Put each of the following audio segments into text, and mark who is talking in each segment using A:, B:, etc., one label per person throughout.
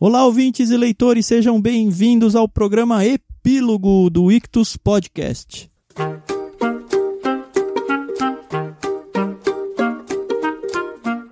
A: Olá, ouvintes e leitores, sejam bem-vindos ao programa Epílogo do Ictus Podcast.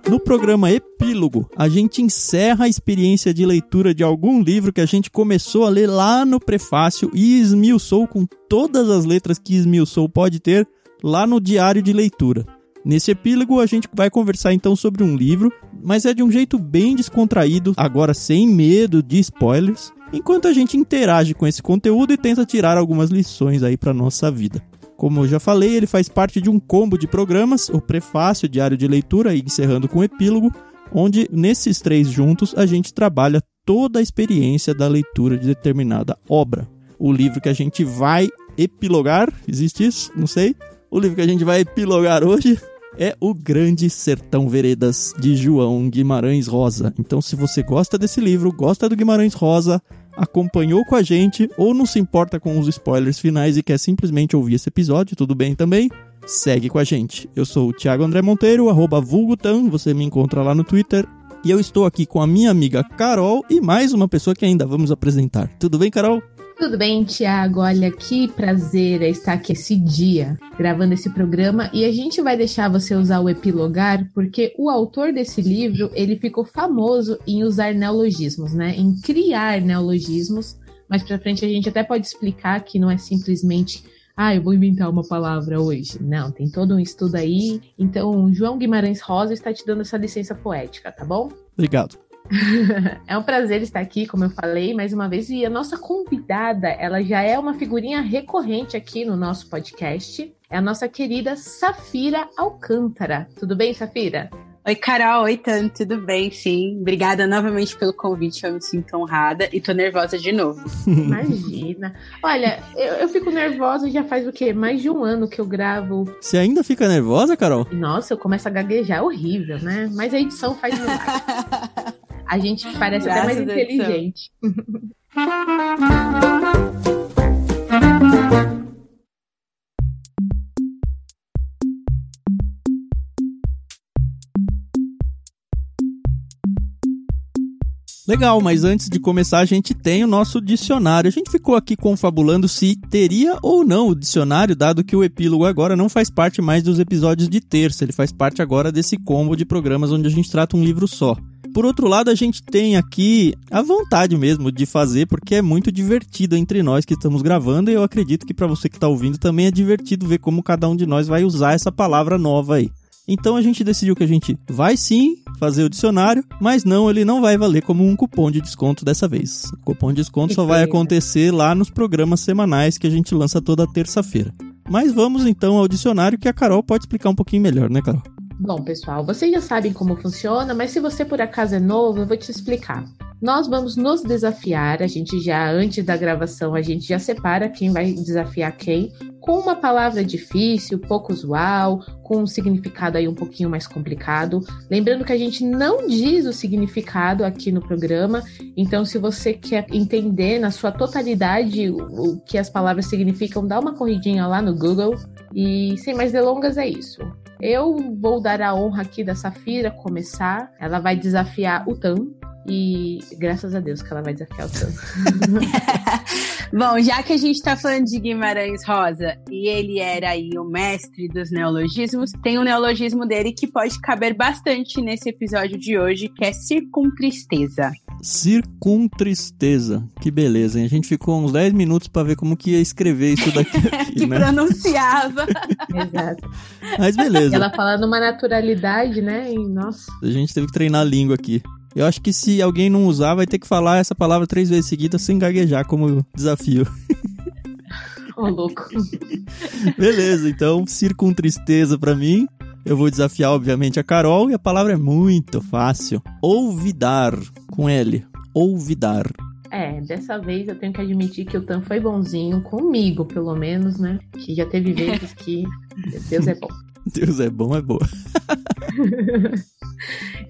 A: No programa Epílogo, a gente encerra a experiência de leitura de algum livro que a gente começou a ler lá no prefácio e esmiuçou com todas as letras que esmiuçou pode ter lá no diário de leitura. Nesse epílogo, a gente vai conversar então sobre um livro, mas é de um jeito bem descontraído, agora sem medo de spoilers, enquanto a gente interage com esse conteúdo e tenta tirar algumas lições aí para nossa vida. Como eu já falei, ele faz parte de um combo de programas, o prefácio, diário de leitura e encerrando com o epílogo, onde nesses três juntos a gente trabalha toda a experiência da leitura de determinada obra. O livro que a gente vai epilogar, existe isso? Não sei. O livro que a gente vai epilogar hoje é O Grande Sertão Veredas, de João Guimarães Rosa. Então, se você gosta desse livro, gosta do Guimarães Rosa, acompanhou com a gente ou não se importa com os spoilers finais e quer simplesmente ouvir esse episódio, tudo bem também? Segue com a gente. Eu sou o Thiago André Monteiro, arroba vulgutan, você me encontra lá no Twitter. E eu estou aqui com a minha amiga Carol e mais uma pessoa que ainda vamos apresentar. Tudo bem, Carol?
B: Tudo bem, Tiago? Olha que prazer estar aqui esse dia gravando esse programa e a gente vai deixar você usar o epilogar porque o autor desse livro ele ficou famoso em usar neologismos, né? Em criar neologismos. Mais para frente a gente até pode explicar que não é simplesmente ah, eu vou inventar uma palavra hoje. Não, tem todo um estudo aí. Então, João Guimarães Rosa está te dando essa licença poética, tá bom?
A: Obrigado.
B: é um prazer estar aqui, como eu falei, mais uma vez. E a nossa convidada, ela já é uma figurinha recorrente aqui no nosso podcast. É a nossa querida Safira Alcântara. Tudo bem, Safira?
C: Oi, Carol. Oi, Tan. Tudo bem? Sim. Obrigada novamente pelo convite. Eu me sinto honrada e tô nervosa de novo.
B: Imagina. Olha, eu, eu, fico nervosa já faz o quê? Mais de um ano que eu gravo.
A: Você ainda fica nervosa, Carol?
B: Nossa, eu começo a gaguejar. É horrível, né? Mas a edição faz milagre. A gente parece Graças até mais inteligente.
A: Legal, mas antes de começar, a gente tem o nosso dicionário. A gente ficou aqui confabulando se teria ou não o dicionário, dado que o epílogo agora não faz parte mais dos episódios de terça, ele faz parte agora desse combo de programas onde a gente trata um livro só. Por outro lado, a gente tem aqui a vontade mesmo de fazer, porque é muito divertido entre nós que estamos gravando, e eu acredito que para você que está ouvindo também é divertido ver como cada um de nós vai usar essa palavra nova aí. Então a gente decidiu que a gente vai sim fazer o dicionário, mas não, ele não vai valer como um cupom de desconto dessa vez. O cupom de desconto só vai acontecer lá nos programas semanais que a gente lança toda terça-feira. Mas vamos então ao dicionário que a Carol pode explicar um pouquinho melhor, né, Carol?
B: Bom, pessoal, vocês já sabem como funciona, mas se você por acaso é novo, eu vou te explicar. Nós vamos nos desafiar, a gente já, antes da gravação, a gente já separa quem vai desafiar quem, com uma palavra difícil, pouco usual, com um significado aí um pouquinho mais complicado. Lembrando que a gente não diz o significado aqui no programa, então se você quer entender na sua totalidade o que as palavras significam, dá uma corridinha lá no Google. E sem mais delongas, é isso. Eu vou dar a honra aqui da Safira começar. Ela vai desafiar o Tan. E graças a Deus que ela vai desafiar o Tan.
C: Bom, já que a gente está falando de Guimarães Rosa e ele era aí o mestre dos neologismos, tem um neologismo dele que pode caber bastante nesse episódio de hoje, que é circuntristeza.
A: Circuntristeza. Que beleza, hein? A gente ficou uns 10 minutos para ver como que ia escrever isso daqui. Aqui,
C: que
A: né?
C: pronunciava.
B: Exato.
A: Mas beleza.
B: Ela falando uma naturalidade, né? E, nossa.
A: A gente teve que treinar a língua aqui. Eu acho que se alguém não usar, vai ter que falar essa palavra três vezes seguidas sem gaguejar como desafio.
B: Ô, oh, louco.
A: Beleza, então, circuntristeza para mim. Eu vou desafiar, obviamente, a Carol e a palavra é muito fácil. Olvidar, com L. Olvidar.
B: É, dessa vez eu tenho que admitir que o Tan foi bonzinho comigo, pelo menos, né? Que já teve vezes que Deus é bom.
A: Deus é bom, é boa.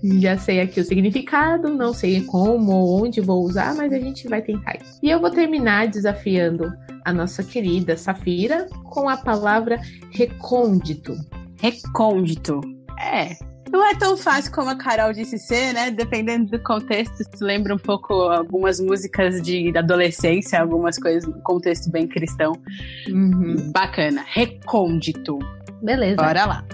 B: Já sei aqui o significado, não sei como ou onde vou usar, mas a gente vai tentar. E eu vou terminar desafiando a nossa querida Safira com a palavra recôndito.
C: Recôndito. É, Não é tão fácil como a Carol disse ser, né? Dependendo do contexto, se lembra um pouco algumas músicas de adolescência, algumas coisas, um contexto bem cristão. Uhum. Bacana. Recôndito.
B: Beleza.
C: Bora lá.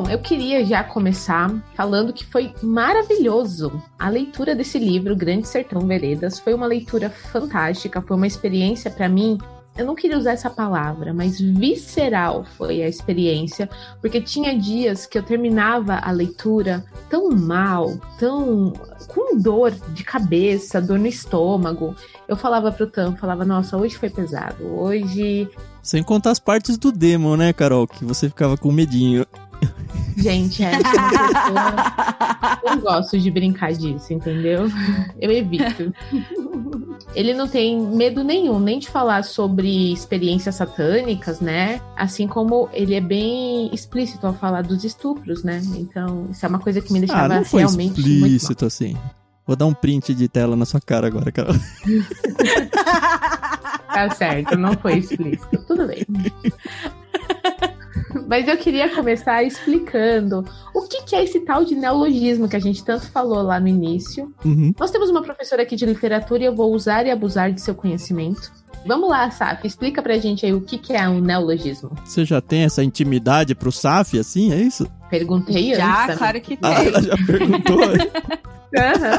B: Bom, eu queria já começar falando que foi maravilhoso. A leitura desse livro, Grande Sertão Veredas, foi uma leitura fantástica, foi uma experiência para mim eu não queria usar essa palavra, mas visceral foi a experiência, porque tinha dias que eu terminava a leitura tão mal, tão com dor de cabeça, dor no estômago. Eu falava pro Tam, falava, nossa, hoje foi pesado, hoje.
A: Sem contar as partes do demo, né, Carol? Que você ficava com medinho.
B: Gente, é, eu não gosto de brincar disso, entendeu? Eu evito. Ele não tem medo nenhum, nem de falar sobre experiências satânicas, né? Assim como ele é bem explícito ao falar dos estupros, né? Então, isso é uma coisa que me deixava ah, não foi realmente
A: explícito assim. Vou dar um print de tela na sua cara agora, Carol.
B: tá certo, não foi explícito. Tudo bem. Mas eu queria começar explicando o que, que, é esse tal de neologismo que a gente tanto falou lá no início. Uhum. Nós temos uma professora aqui de literatura e eu vou usar e abusar de seu conhecimento. Vamos lá, Saf, explica pra gente aí o que, que é um neologismo.
A: Você já tem essa intimidade pro Saf, assim, é isso?
B: Perguntei
C: já,
B: antes.
C: Já, claro que
A: tem.
C: Ah,
A: ela já perguntou.
B: Aham.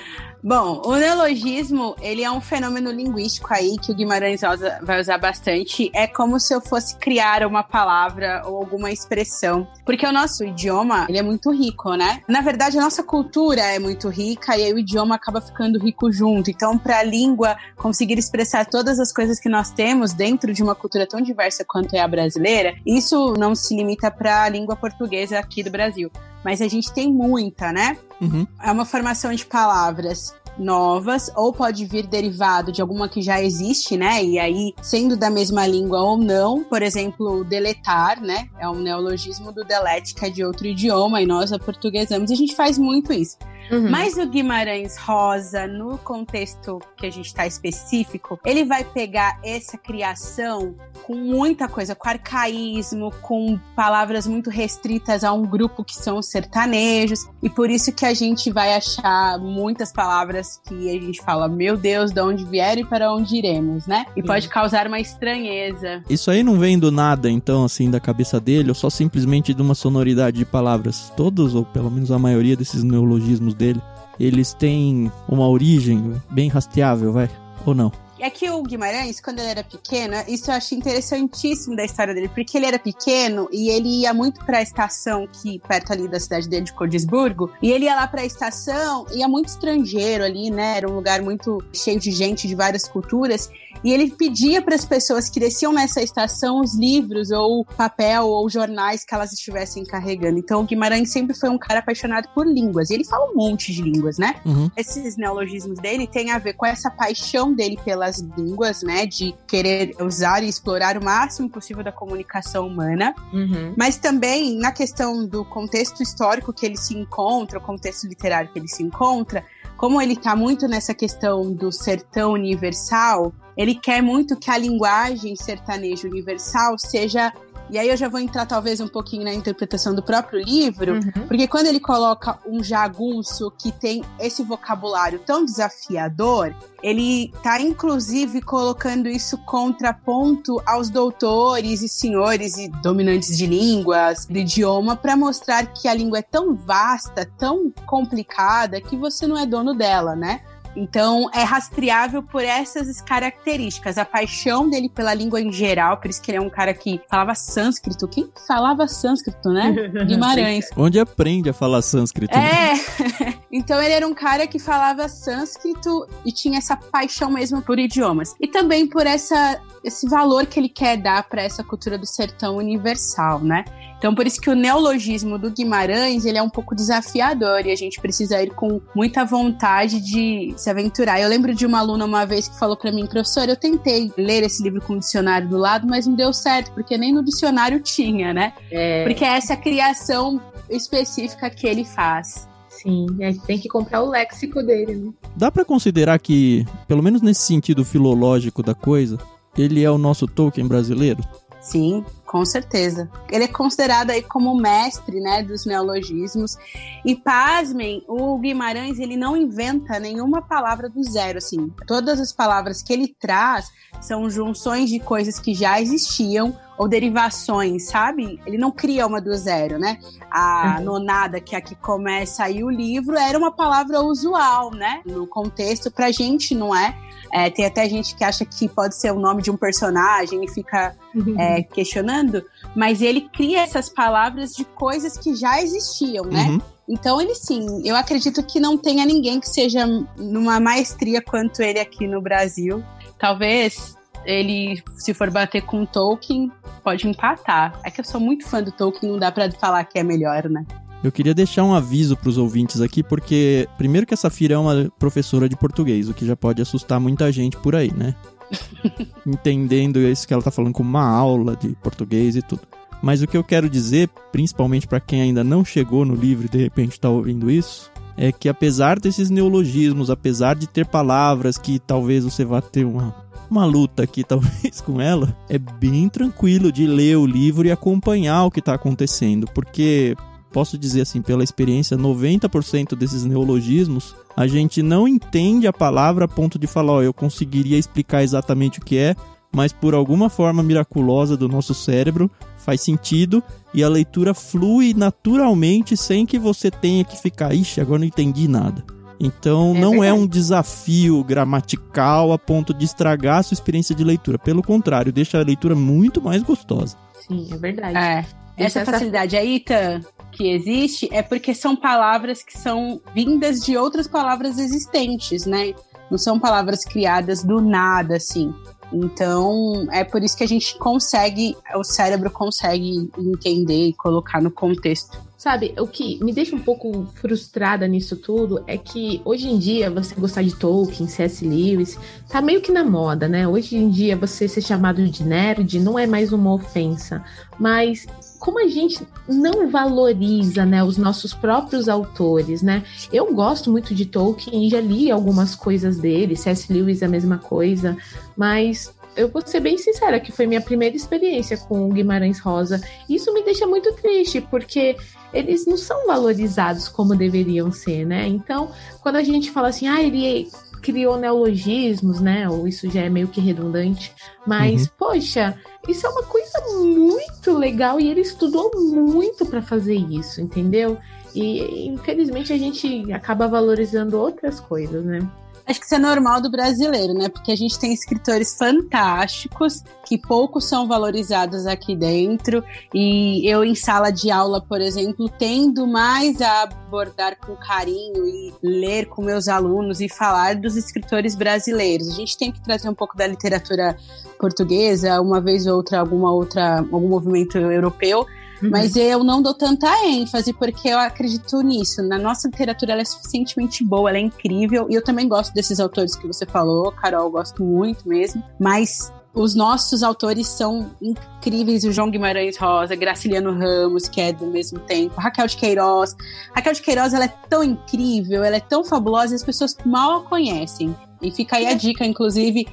C: Bom, o neologismo, ele é um fenômeno linguístico aí que o Guimarães usa, vai usar bastante. É como se eu fosse criar uma palavra ou alguma expressão. Porque o nosso idioma, ele é muito rico, né? Na verdade, a nossa cultura é muito rica e aí o idioma acaba ficando rico junto. Então, para a língua conseguir expressar todas as coisas que nós temos dentro de uma cultura tão diversa quanto é a brasileira, isso não se limita para a língua portuguesa aqui do Brasil mas a gente tem muita, né? Uhum. É uma formação de palavras novas, ou pode vir derivado de alguma que já existe, né? E aí, sendo da mesma língua ou não, por exemplo, deletar, né? É um neologismo do delete, que é de outro idioma, e nós aportuguesamos, e a gente faz muito isso. Uhum. Mas o Guimarães Rosa, no contexto que a gente está específico, ele vai pegar essa criação com muita coisa, com arcaísmo, com palavras muito restritas a um grupo que são os sertanejos, e por isso que a gente vai achar muitas palavras que a gente fala, meu Deus, de onde vieram e para onde iremos, né? E Sim. pode causar uma estranheza.
A: Isso aí não vem do nada, então, assim, da cabeça dele, ou só simplesmente de uma sonoridade de palavras. Todos, ou pelo menos a maioria desses neologismos dele, eles têm uma origem bem rastreável, vai? Ou não?
C: É que o Guimarães, quando ele era pequeno, isso eu achei interessantíssimo da história dele, porque ele era pequeno e ele ia muito para a estação que perto ali da cidade dele de Codisburgo, e ele ia lá para a estação, ia muito estrangeiro ali, né? Era um lugar muito cheio de gente de várias culturas, e ele pedia para as pessoas que desciam nessa estação os livros ou papel ou jornais que elas estivessem carregando. Então, o Guimarães sempre foi um cara apaixonado por línguas. E ele fala um monte de línguas, né? Uhum. Esses neologismos dele têm a ver com essa paixão dele pelas línguas, né? De querer usar e explorar o máximo possível da comunicação humana. Uhum. Mas também na questão do contexto histórico que ele se encontra, o contexto literário que ele se encontra, como ele está muito nessa questão do sertão universal, ele quer muito que a linguagem sertaneja universal seja e aí eu já vou entrar talvez um pouquinho na interpretação do próprio livro, uhum. porque quando ele coloca um jagunço que tem esse vocabulário tão desafiador, ele tá inclusive colocando isso contraponto aos doutores e senhores e dominantes de línguas, do idioma, para mostrar que a língua é tão vasta, tão complicada, que você não é dono dela, né? Então, é rastreável por essas características. A paixão dele pela língua em geral, por isso que ele é um cara que falava sânscrito. Quem falava sânscrito, né? Guimarães.
A: Onde aprende a falar sânscrito?
C: Né? Então, ele era um cara que falava sânscrito e tinha essa paixão mesmo por idiomas. E também por essa esse valor que ele quer dar para essa cultura do sertão universal, né? Então, por isso que o neologismo do Guimarães, ele é um pouco desafiador e a gente precisa ir com muita vontade de se aventurar. Eu lembro de uma aluna uma vez que falou para mim, professor, eu tentei ler esse livro com o dicionário do lado, mas não deu certo, porque nem no dicionário tinha, né? É... Porque é essa criação específica que ele faz.
B: Sim, é, tem que comprar o léxico dele, né?
A: Dá para considerar que, pelo menos nesse sentido filológico da coisa, ele é o nosso Tolkien brasileiro?
C: Sim, com certeza. Ele é considerado aí como mestre, né, dos neologismos. E pasmem, o Guimarães, ele não inventa nenhuma palavra do zero, assim. Todas as palavras que ele traz são junções de coisas que já existiam ou derivações, sabe? Ele não cria uma do zero, né? A uhum. nonada, que aqui começa aí o livro, era uma palavra usual, né? No contexto, pra gente não é. É, tem até gente que acha que pode ser o nome de um personagem e fica uhum. é, questionando, mas ele cria essas palavras de coisas que já existiam, né? Uhum. Então, ele sim, eu acredito que não tenha ninguém que seja numa maestria quanto ele aqui no Brasil. Talvez ele, se for bater com Tolkien, pode empatar. É que eu sou muito fã do Tolkien, não dá para falar que é melhor, né?
A: Eu queria deixar um aviso para os ouvintes aqui, porque primeiro que a Safira é uma professora de português, o que já pode assustar muita gente por aí, né? Entendendo isso que ela tá falando como uma aula de português e tudo. Mas o que eu quero dizer, principalmente para quem ainda não chegou no livro e de repente está ouvindo isso, é que apesar desses neologismos, apesar de ter palavras que talvez você vá ter uma, uma luta aqui, talvez, com ela, é bem tranquilo de ler o livro e acompanhar o que está acontecendo, porque posso dizer assim, pela experiência, 90% desses neologismos, a gente não entende a palavra a ponto de falar, ó, eu conseguiria explicar exatamente o que é, mas por alguma forma miraculosa do nosso cérebro faz sentido e a leitura flui naturalmente sem que você tenha que ficar, ixi, agora não entendi nada. Então é não verdade. é um desafio gramatical a ponto de estragar a sua experiência de leitura. Pelo contrário, deixa a leitura muito mais gostosa.
B: Sim, é verdade.
C: É. Essa, essa facilidade aí, Tan, que existe é porque são palavras que são vindas de outras palavras existentes, né? Não são palavras criadas do nada, assim. Então, é por isso que a gente consegue, o cérebro consegue entender e colocar no contexto.
B: Sabe, o que me deixa um pouco frustrada nisso tudo é que hoje em dia você gostar de Tolkien, C.S. Lewis, tá meio que na moda, né? Hoje em dia você ser chamado de nerd não é mais uma ofensa, mas como a gente não valoriza, né, os nossos próprios autores, né? Eu gosto muito de Tolkien e já li algumas coisas dele, C.S. Lewis é a mesma coisa, mas eu vou ser bem sincera que foi minha primeira experiência com o Guimarães Rosa. Isso me deixa muito triste, porque eles não são valorizados como deveriam ser, né? Então, quando a gente fala assim, ah, ele criou neologismos, né? Ou isso já é meio que redundante. Mas, uhum. poxa, isso é uma coisa muito legal e ele estudou muito para fazer isso, entendeu? E infelizmente a gente acaba valorizando outras coisas, né?
C: Acho que isso é normal do brasileiro, né? Porque a gente tem escritores fantásticos que poucos são valorizados aqui dentro. E eu, em sala de aula, por exemplo, tendo mais a abordar com carinho e ler com meus alunos e falar dos escritores brasileiros. A gente tem que trazer um pouco da literatura portuguesa, uma vez ou outra, alguma outra, algum movimento europeu Uhum. Mas eu não dou tanta ênfase porque eu acredito nisso. Na nossa literatura ela é suficientemente boa, ela é incrível. E eu também gosto desses autores que você falou, Carol, eu gosto muito mesmo. Mas os nossos autores são incríveis, o João Guimarães Rosa, Graciliano Ramos, que é do mesmo tempo, Raquel de Queiroz. Raquel de Queiroz, ela é tão incrível, ela é tão fabulosa, e as pessoas mal a conhecem. E fica aí a dica, inclusive,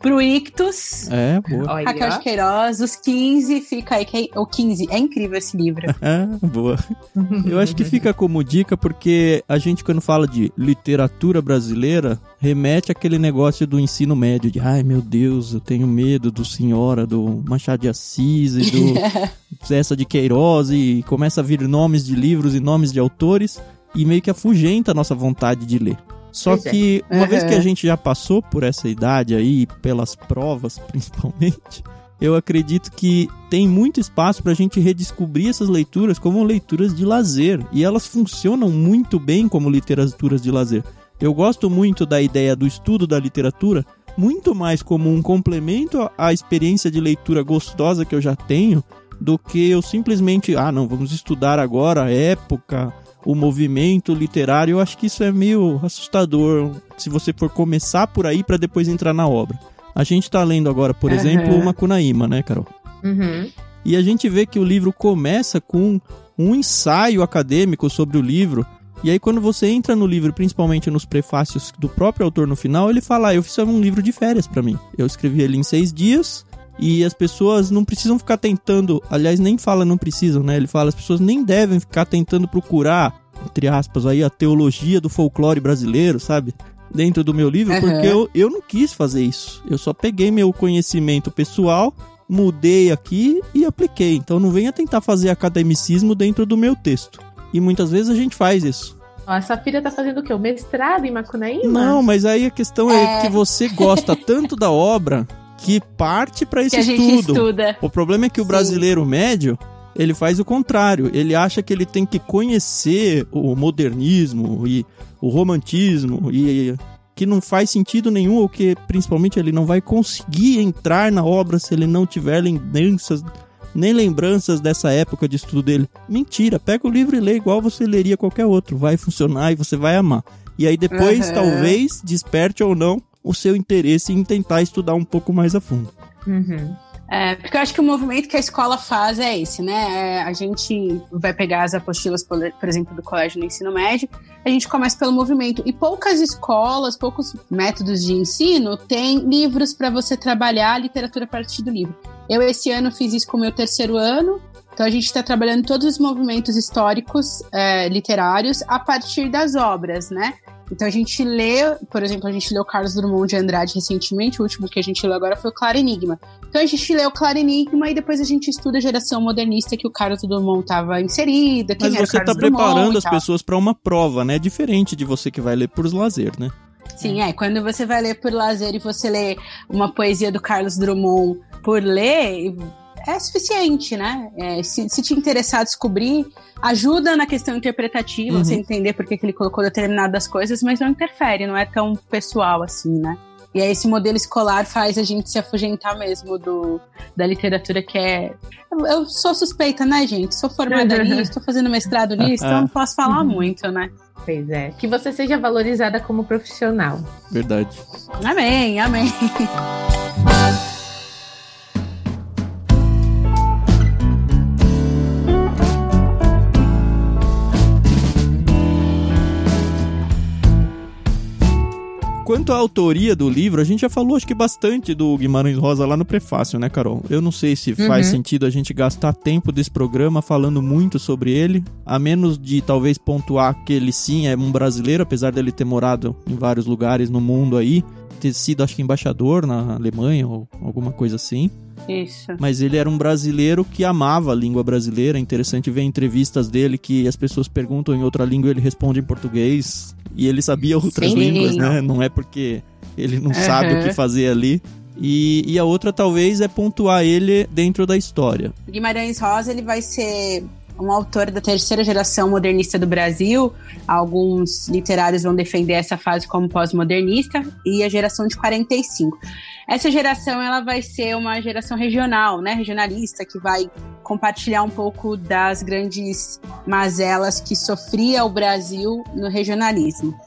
C: pro Ictus.
A: É, boa.
C: Olha. Raquel de Queiroz, os 15, fica aí, que é, o 15, é incrível esse livro.
A: É, boa. Eu acho que fica como dica porque a gente quando fala de literatura brasileira, remete aquele negócio do ensino médio, de ai meu Deus, eu tenho medo do Senhora, do Machado de Assis e do Cessa de Queiroz e começa a vir nomes de livros e nomes de autores e meio que afugenta a nossa vontade de ler. Só pois é. que, é. uma uhum. vez que a gente já passou por essa idade aí, pelas provas principalmente, eu acredito que tem muito espaço para a gente redescobrir essas leituras como leituras de lazer. E elas funcionam muito bem como literaturas de lazer. Eu gosto muito da ideia do estudo da literatura muito mais como um complemento à experiência de leitura gostosa que eu já tenho do que eu simplesmente, ah, não, vamos estudar agora a época, o movimento literário. Eu acho que isso é meio assustador se você for começar por aí para depois entrar na obra. A gente está lendo agora, por uhum. exemplo, o Macunaíma, né, Carol?
B: Uhum.
A: E a gente vê que o livro começa com um ensaio acadêmico sobre o livro. E aí, quando você entra no livro, principalmente nos prefácios do próprio autor no final, ele fala: ah, Eu fiz um livro de férias para mim. Eu escrevi ele em seis dias e as pessoas não precisam ficar tentando, aliás, nem fala não precisam, né? Ele fala as pessoas nem devem ficar tentando procurar, entre aspas, aí a teologia do folclore brasileiro, sabe? Dentro do meu livro, uhum. porque eu, eu não quis fazer isso. Eu só peguei meu conhecimento pessoal, mudei aqui e apliquei. Então não venha tentar fazer academicismo dentro do meu texto. E muitas vezes a gente faz isso.
B: A Safira tá fazendo o quê? O mestrado em Macunaíma?
A: Não, mas aí a questão é, é que você gosta tanto da obra que parte para esse que estudo.
C: Estuda.
A: O problema é que o Sim. brasileiro médio ele faz o contrário. Ele acha que ele tem que conhecer o modernismo e o romantismo e que não faz sentido nenhum ou que principalmente ele não vai conseguir entrar na obra se ele não tiver lembranças nem lembranças dessa época de estudo dele. Mentira, pega o livro e lê igual você leria qualquer outro. Vai funcionar e você vai amar. E aí depois, uhum. talvez, desperte ou não o seu interesse em tentar estudar um pouco mais a fundo.
B: Uhum.
C: É, porque eu acho que o movimento que a escola faz é esse, né? É, a gente vai pegar as apostilas, por, exemplo, do colégio no ensino médio, a gente começa pelo movimento. E poucas escolas, poucos métodos de ensino têm livros para você trabalhar a literatura a partir do livro. Eu, esse ano, fiz isso com o meu terceiro ano, então a gente está trabalhando todos os movimentos históricos é, literários a partir das obras, né? Então a gente lê, por exemplo, a gente leu Carlos Drummond de Andrade recentemente, o último que a gente leu agora foi o Claro Enigma. Então a gente lê o Claro Enigma e depois a gente estuda a geração modernista que o Carlos Drummond estava inserida.
A: Mas você está preparando as pessoas para uma prova, né? Diferente de você que vai ler por lazer, né?
C: Sim, é. Quando você vai ler por lazer e você lê uma poesia do Carlos Drummond por ler, é suficiente, né? É, se, se, te interessar a descobrir, ajuda na questão interpretativa, uhum. você entender por que, que ele colocou determinadas coisas, mas não interfere, não é tão pessoal assim, né? E aí esse modelo escolar faz a gente se afugentar mesmo do, da literatura que é... Eu, eu sou suspeita, né, gente? Sou formada nisso, estou fazendo mestrado nisso, então não posso falar uhum. muito, né?
B: Pois é. Que você seja valorizada como profissional.
A: Verdade.
C: Amém, amém.
A: Quanto à autoria do livro, a gente já falou acho que bastante do Guimarães Rosa lá no prefácio, né, Carol? Eu não sei se faz uhum. sentido a gente gastar tempo desse programa falando muito sobre ele, a menos de talvez pontuar que ele sim é um brasileiro, apesar dele ter morado em vários lugares no mundo aí, ter sido acho que embaixador na Alemanha ou alguma coisa assim.
C: Isso.
A: Mas ele era um brasileiro que amava a língua brasileira. É interessante ver entrevistas dele que as pessoas perguntam em outra língua, ele responde em português. E ele sabia outras Sim, línguas, né? Não é porque ele não uhum. sabe o que fazer ali. E, e, a outra talvez é pontuar ele dentro da história.
C: Guimarães Rosa ele vai ser um autor da terceira geração modernista do Brasil. Alguns literários vão defender essa fase como pós-modernista e a geração de 45. Essa geração ela vai ser uma geração regional, né, regionalista, que vai compartilhar um pouco das grandes mazelas que sofria o Brasil no regionalismo.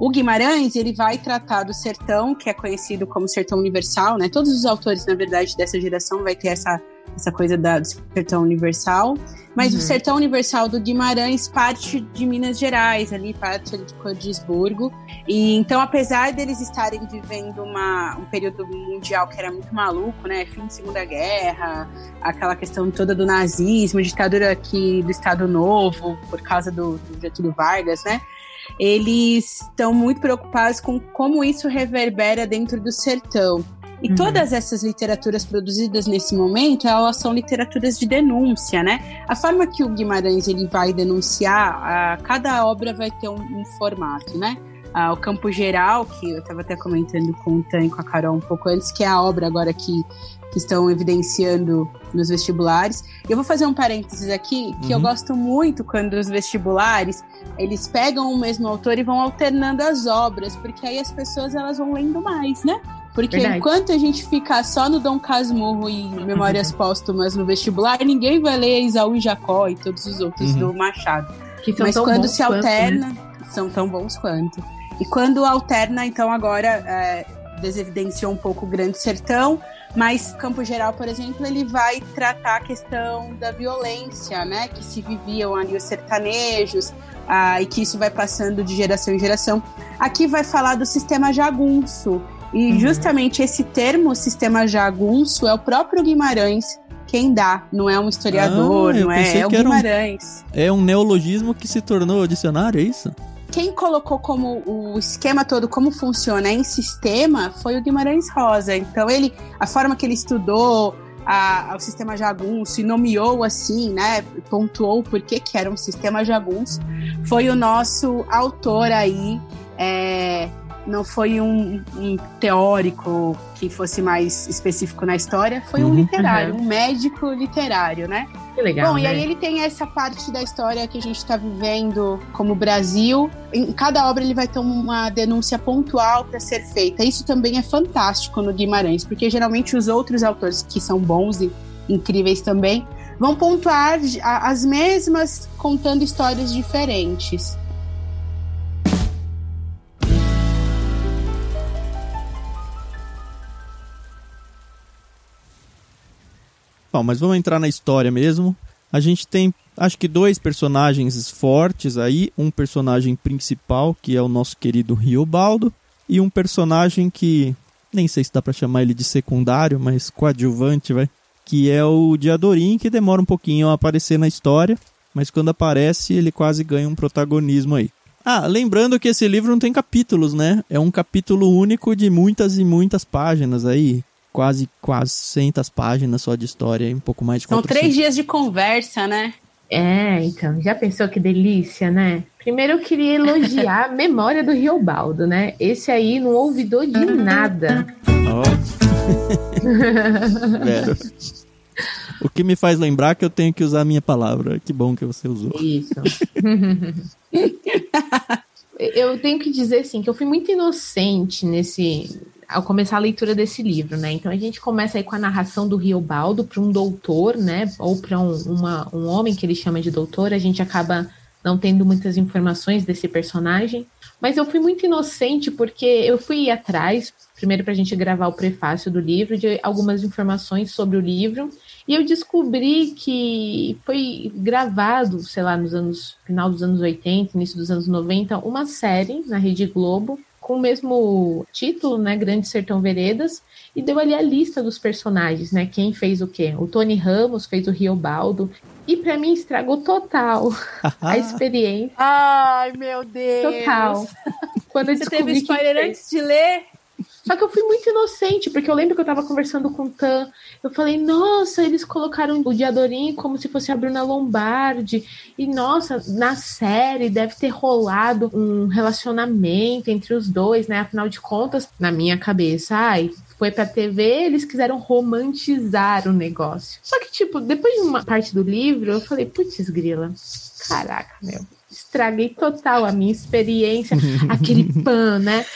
C: O Guimarães, ele vai tratar do sertão, que é conhecido como sertão universal, né? Todos os autores, na verdade, dessa geração vai ter essa essa coisa da, do sertão universal. Mas uhum. o sertão universal do Guimarães parte de Minas Gerais, ali, parte de Cordisburgo. E então, apesar deles estarem vivendo uma, um período mundial que era muito maluco, né? Fim de Segunda Guerra, aquela questão toda do nazismo, ditadura aqui do Estado Novo, por causa do, do Getúlio Vargas, né? Eles estão muito preocupados com como isso reverbera dentro do sertão. E uhum. todas essas literaturas produzidas nesse momento, elas são literaturas de denúncia, né? A forma que o Guimarães ele vai denunciar, a, cada obra vai ter um, um formato, né? Ah, o Campo Geral, que eu estava até comentando com o Tan e com a Carol um pouco antes, que é a obra agora que, que estão evidenciando nos vestibulares. Eu vou fazer um parênteses aqui, que uhum. eu gosto muito quando os vestibulares, eles pegam o mesmo autor e vão alternando as obras, porque aí as pessoas elas vão lendo mais, né? Porque
B: Verdade.
C: enquanto a gente ficar só no Dom Casmurro e Memórias Póstumas no vestibular, ninguém vai ler Isaú e Jacó e todos os outros
A: Uhum.
C: do Machado.
B: Que são
C: Mas
B: tão
C: quando
B: bons
C: se
B: quanto,
C: alterna,
B: né?
C: são tão bons quanto. E quando alterna, então agora é, desevidenciou um pouco o Grande Sertão, mas Campo Geral, por exemplo, ele vai tratar a questão da violência, né, que se viviam ali os sertanejos, ah, e que isso vai passando de geração em geração. Aqui vai falar do sistema jagunço, e
B: Uhum.
C: justamente esse termo, sistema jagunço, é o próprio Guimarães quem dá, não é um historiador,
A: Ah,
C: não é, é o
A: era um-
C: Guimarães
A: É um neologismo que se tornou dicionário, é isso?
C: Quem colocou como o esquema todo, como funciona em sistema, foi o Guimarães Rosa. Então, ele, a forma que ele estudou a- o sistema jagunço e nomeou assim, né? Pontuou por que era um sistema jagunço, foi o nosso autor aí. é, não foi um, um teórico que fosse mais específico na história, foi um
A: Uhum.
C: literário,
B: Uhum.
C: um médico literário, né?
B: Que legal,
C: Bom, e
B: né?
C: aí ele tem essa parte da história que a gente está vivendo como Brasil. Em cada obra ele vai ter uma denúncia pontual para ser feita. Isso também é fantástico no Guimarães, porque geralmente os outros autores que são bons e incríveis também vão pontuar as mesmas contando histórias diferentes.
A: Bom, mas vamos entrar na história mesmo. A gente tem, acho que dois personagens fortes aí, um personagem principal, que é o nosso querido Riobaldo, e um personagem que nem sei se dá pra chamar ele de secundário, mas coadjuvante, vai, que é o Diadorim, que demora um pouquinho a aparecer na história, mas quando aparece, ele quase ganha um protagonismo aí. Ah, lembrando que esse livro não tem capítulos, né? É um capítulo único de muitas e muitas páginas aí, quase quase 600 páginas só de história, e um pouco mais de
C: São
A: 400.
C: três dias de conversa, né?
B: É, então, já pensou que delícia, né? Primeiro eu queria elogiar a memória do Riobaldo, né? Esse aí não ouvidou de nada.
A: Ó. Vero. O que me faz lembrar que eu tenho que usar a minha palavra. Que bom que você usou.
B: Isso. eu tenho que dizer assim que eu fui muito inocente nesse ao começar a leitura desse livro, né? Então a gente começa aí com a narração do Riobaldo para um doutor, né? Ou para um, um homem que ele chama de doutor. A gente acaba não tendo muitas informações desse personagem. Mas eu fui muito inocente porque eu fui atrás, primeiro para a gente gravar o prefácio do livro, de algumas informações sobre o livro. E eu descobri que foi gravado, sei lá, nos anos final dos anos 80, início dos anos 90, uma série na Rede Globo com o mesmo título, né, Grande Sertão Veredas, e deu ali a lista dos personagens, né, quem fez o quê? O Tony Ramos fez o Riobaldo, e para mim estragou total a experiência,
C: Ai, meu Deus!
B: total. Quando eu
C: Você
B: descobri
C: teve
B: que
C: spoiler antes de ler?
B: Só que eu fui muito inocente, porque eu lembro que eu tava conversando com o Tan. Eu falei, nossa, eles colocaram o Diadorim como se fosse a Bruna Lombardi. E, nossa, na série deve ter rolado um relacionamento entre os dois, né? Afinal de contas, na minha cabeça, ai, foi pra TV, eles quiseram romantizar o negócio. Só que, tipo, depois de uma parte do livro, eu falei, putz, grila, caraca, meu. Estraguei total a minha experiência, aquele pan, né?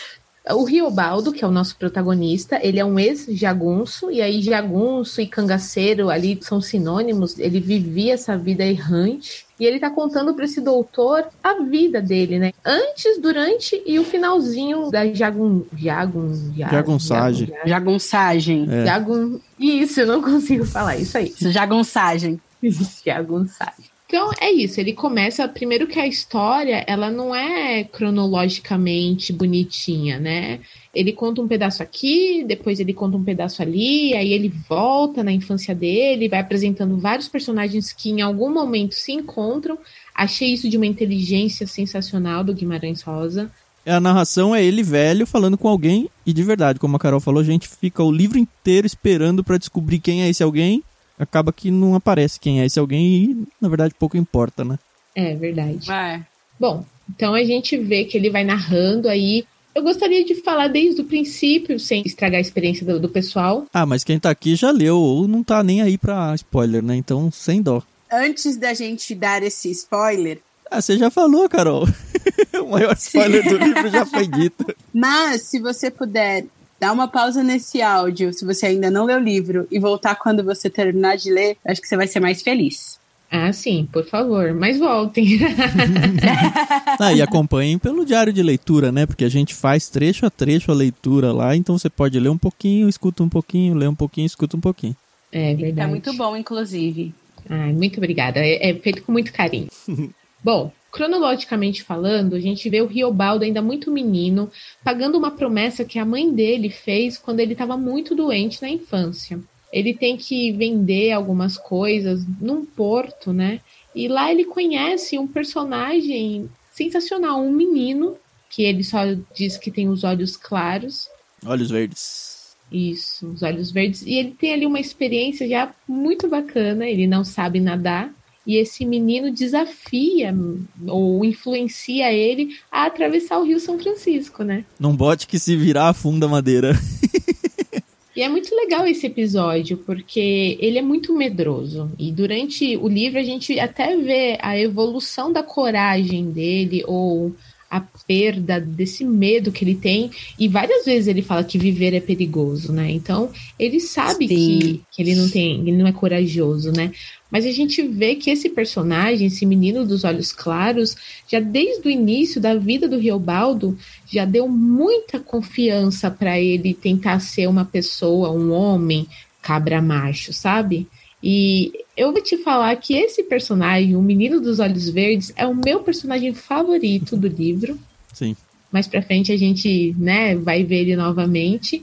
B: O Riobaldo, que é o nosso protagonista, ele é um ex-jagunço, e aí jagunço e cangaceiro ali são sinônimos, ele vivia essa vida errante, e ele tá contando para esse doutor a vida dele, né? Antes, durante e o finalzinho da jagun... jagun... jagun
A: Jagunçagem.
B: jagun-
C: Jagunçagem.
A: É.
B: jagun- Isso, eu não consigo falar isso aí.
C: Jagunçagem.
B: Jagunçagem. Então é isso, ele começa primeiro que a história, ela não é cronologicamente bonitinha, né? Ele conta um pedaço aqui, depois ele conta um pedaço ali, aí ele volta na infância dele, vai apresentando vários personagens que em algum momento se encontram. Achei isso de uma inteligência sensacional do Guimarães Rosa.
A: A narração é ele velho falando com alguém, e de verdade, como a Carol falou, a gente fica o livro inteiro esperando pra descobrir quem é esse alguém. Acaba que não aparece quem é esse alguém e, na verdade, pouco importa, né?
B: É verdade.
C: É.
B: Bom, então a gente vê que ele vai narrando aí. Eu gostaria de falar desde o princípio, sem estragar a experiência do, do pessoal.
A: Ah, mas quem tá aqui já leu ou não tá nem aí pra spoiler, né? Então, sem dó.
C: Antes da gente dar esse spoiler,
A: Ah, você já falou, Carol. o maior spoiler do livro já foi dito.
C: mas se você puder Dá uma pausa nesse áudio, se você ainda não leu o livro, e voltar quando você terminar de ler, acho que você vai ser mais feliz.
B: Ah, sim, por favor, mas voltem.
A: ah, e acompanhem pelo diário de leitura, né? Porque a gente faz trecho a trecho a leitura lá, então você pode ler um pouquinho, escuta um pouquinho, lê um pouquinho, escuta um pouquinho.
B: É tá verdade.
C: Tá muito bom, inclusive.
B: Ah, muito obrigada. É, é feito com muito carinho. bom, cronologicamente falando, a gente vê o Riobaldo ainda muito menino, pagando uma promessa que a mãe dele fez quando ele estava muito doente na infância ele tem que vender algumas coisas num porto, né? E lá ele conhece um personagem sensacional, um menino que ele só diz que tem os olhos claros.
A: Olhos verdes.
B: Isso, os olhos verdes. E ele tem ali uma experiência já muito bacana, ele não sabe nadar. E esse menino desafia ou influencia ele a atravessar o Rio São Francisco, né?
A: Num bote que se virar afunda a madeira.
B: E é muito legal esse episódio, porque ele é muito medroso. E durante o livro a gente até vê a evolução da coragem dele, ou a perda desse medo que ele tem. E várias vezes ele fala que viver é perigoso, né? Então, ele sabe que, que ele não tem, ele não é corajoso, né? Mas a gente vê que esse personagem, esse menino dos olhos claros, já desde o início da vida do Riobaldo, já deu muita confiança para ele tentar ser uma pessoa, um homem cabra macho, sabe? E eu vou te falar que esse personagem, o menino dos olhos verdes, é o meu personagem favorito do livro.
A: Sim.
B: Mais pra frente a gente, né, vai ver ele novamente.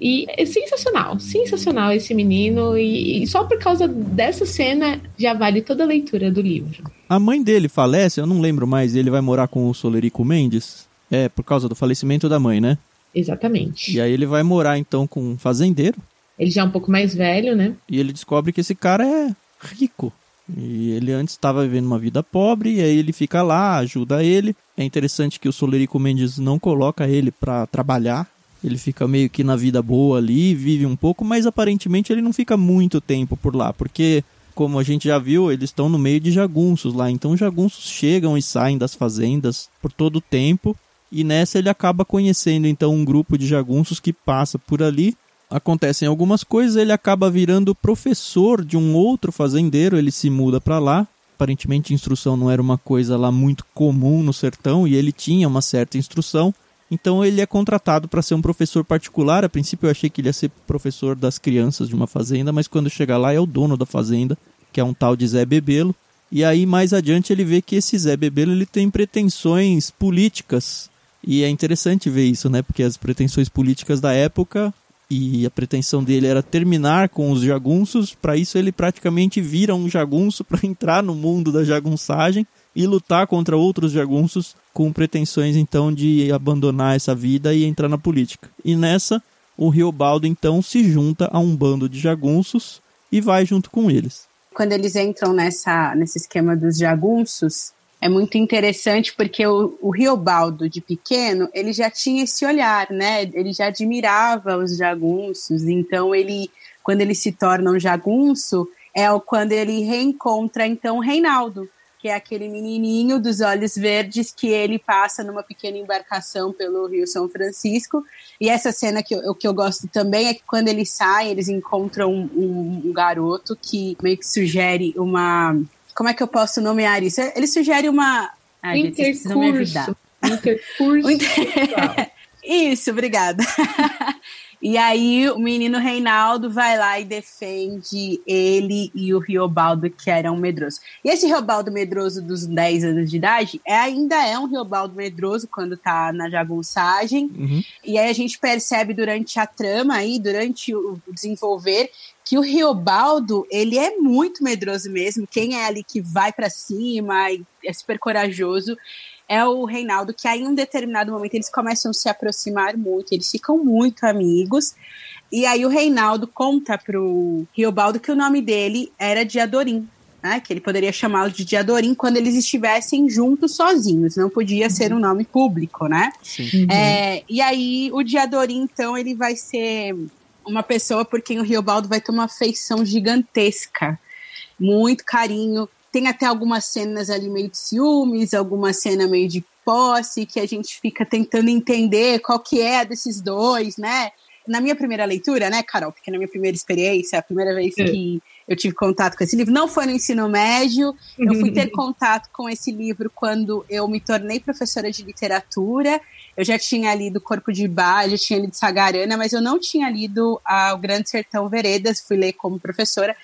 B: E é sensacional, sensacional esse menino. E, e, só por causa dessa cena já vale toda a leitura do livro.
A: A mãe dele falece, eu não lembro mais, ele vai morar com o Solerico Mendes. É, por causa do falecimento da mãe, né?
B: Exatamente.
A: E aí ele vai morar então com um fazendeiro.
B: Ele já é um pouco mais velho, né?
A: E ele descobre que esse cara é rico. E ele antes estava vivendo uma vida pobre, e aí ele fica lá, ajuda ele. É interessante que o Solerico Mendes não coloca ele para trabalhar, ele fica meio que na vida boa ali, vive um pouco, mas aparentemente ele não fica muito tempo por lá, porque como a gente já viu, eles estão no meio de jagunços lá, então jagunços chegam e saem das fazendas por todo o tempo, e nessa ele acaba conhecendo então um grupo de jagunços que passa por ali. Acontecem algumas coisas, ele acaba virando professor de um outro fazendeiro, ele se muda para lá. Aparentemente, instrução não era uma coisa lá muito comum no sertão e ele tinha uma certa instrução. Então ele é contratado para ser um professor particular. A princípio eu achei que ele ia ser professor das crianças de uma fazenda, mas quando chega lá é o dono da fazenda, que é um tal de Zé Bebelo. E aí mais adiante ele vê que esse Zé Bebelo ele tem pretensões políticas. E é interessante ver isso, né? Porque as pretensões políticas da época e a pretensão dele era terminar com os jagunços. Para isso ele praticamente vira um jagunço para entrar no mundo da jagunçagem e lutar contra outros jagunços com pretensões então de abandonar essa vida e entrar na política. E nessa, o Riobaldo então se junta a um bando de jagunços e vai junto com eles.
C: Quando eles entram nessa, nesse esquema dos jagunços, é muito interessante porque o, o Riobaldo de pequeno, ele já tinha esse olhar, né? Ele já admirava os jagunços, então ele, quando ele se torna um jagunço, é quando ele reencontra então o Reinaldo que é aquele menininho dos olhos verdes que ele passa numa pequena embarcação pelo Rio São Francisco. E essa cena que eu, que eu gosto também é que quando eles saem, eles encontram um, um garoto que meio que sugere uma. Como é que eu posso nomear isso? Ele sugere uma.
B: Ai, Intercurso. Intercurso.
C: Isso, obrigada. E aí o menino Reinaldo vai lá e defende ele e o Riobaldo, que era um medroso. E esse Riobaldo medroso dos 10 anos de idade é, ainda é um Riobaldo medroso quando tá na jagunçagem. Uhum. E aí a gente percebe durante a trama aí, durante o desenvolver, que o Riobaldo, ele é muito medroso mesmo. Quem é ali que vai para cima e é super corajoso é o Reinaldo, que aí em um determinado momento eles começam a se aproximar muito, eles ficam muito amigos. E aí o Reinaldo conta pro Riobaldo que o nome dele era Diadorim, né? Que ele poderia chamá-lo de Diadorim quando eles estivessem juntos sozinhos, não podia uhum. ser um nome público, né? Sim. É, e aí o Diadorim, então, ele vai ser uma pessoa por quem o Riobaldo vai ter uma afeição gigantesca, muito carinho tem até algumas cenas ali meio de ciúmes, alguma cena meio de posse, que a gente fica tentando entender qual que é desses dois, né? na minha primeira leitura, né, Carol? Porque na minha primeira experiência, a primeira vez é. que eu tive contato com esse livro, não foi no ensino médio, eu fui ter contato com esse livro quando eu me tornei professora de literatura. Eu já tinha lido Corpo de Bar, já tinha lido Sagarana, mas eu não tinha lido ah, O Grande Sertão Veredas, fui ler como professora.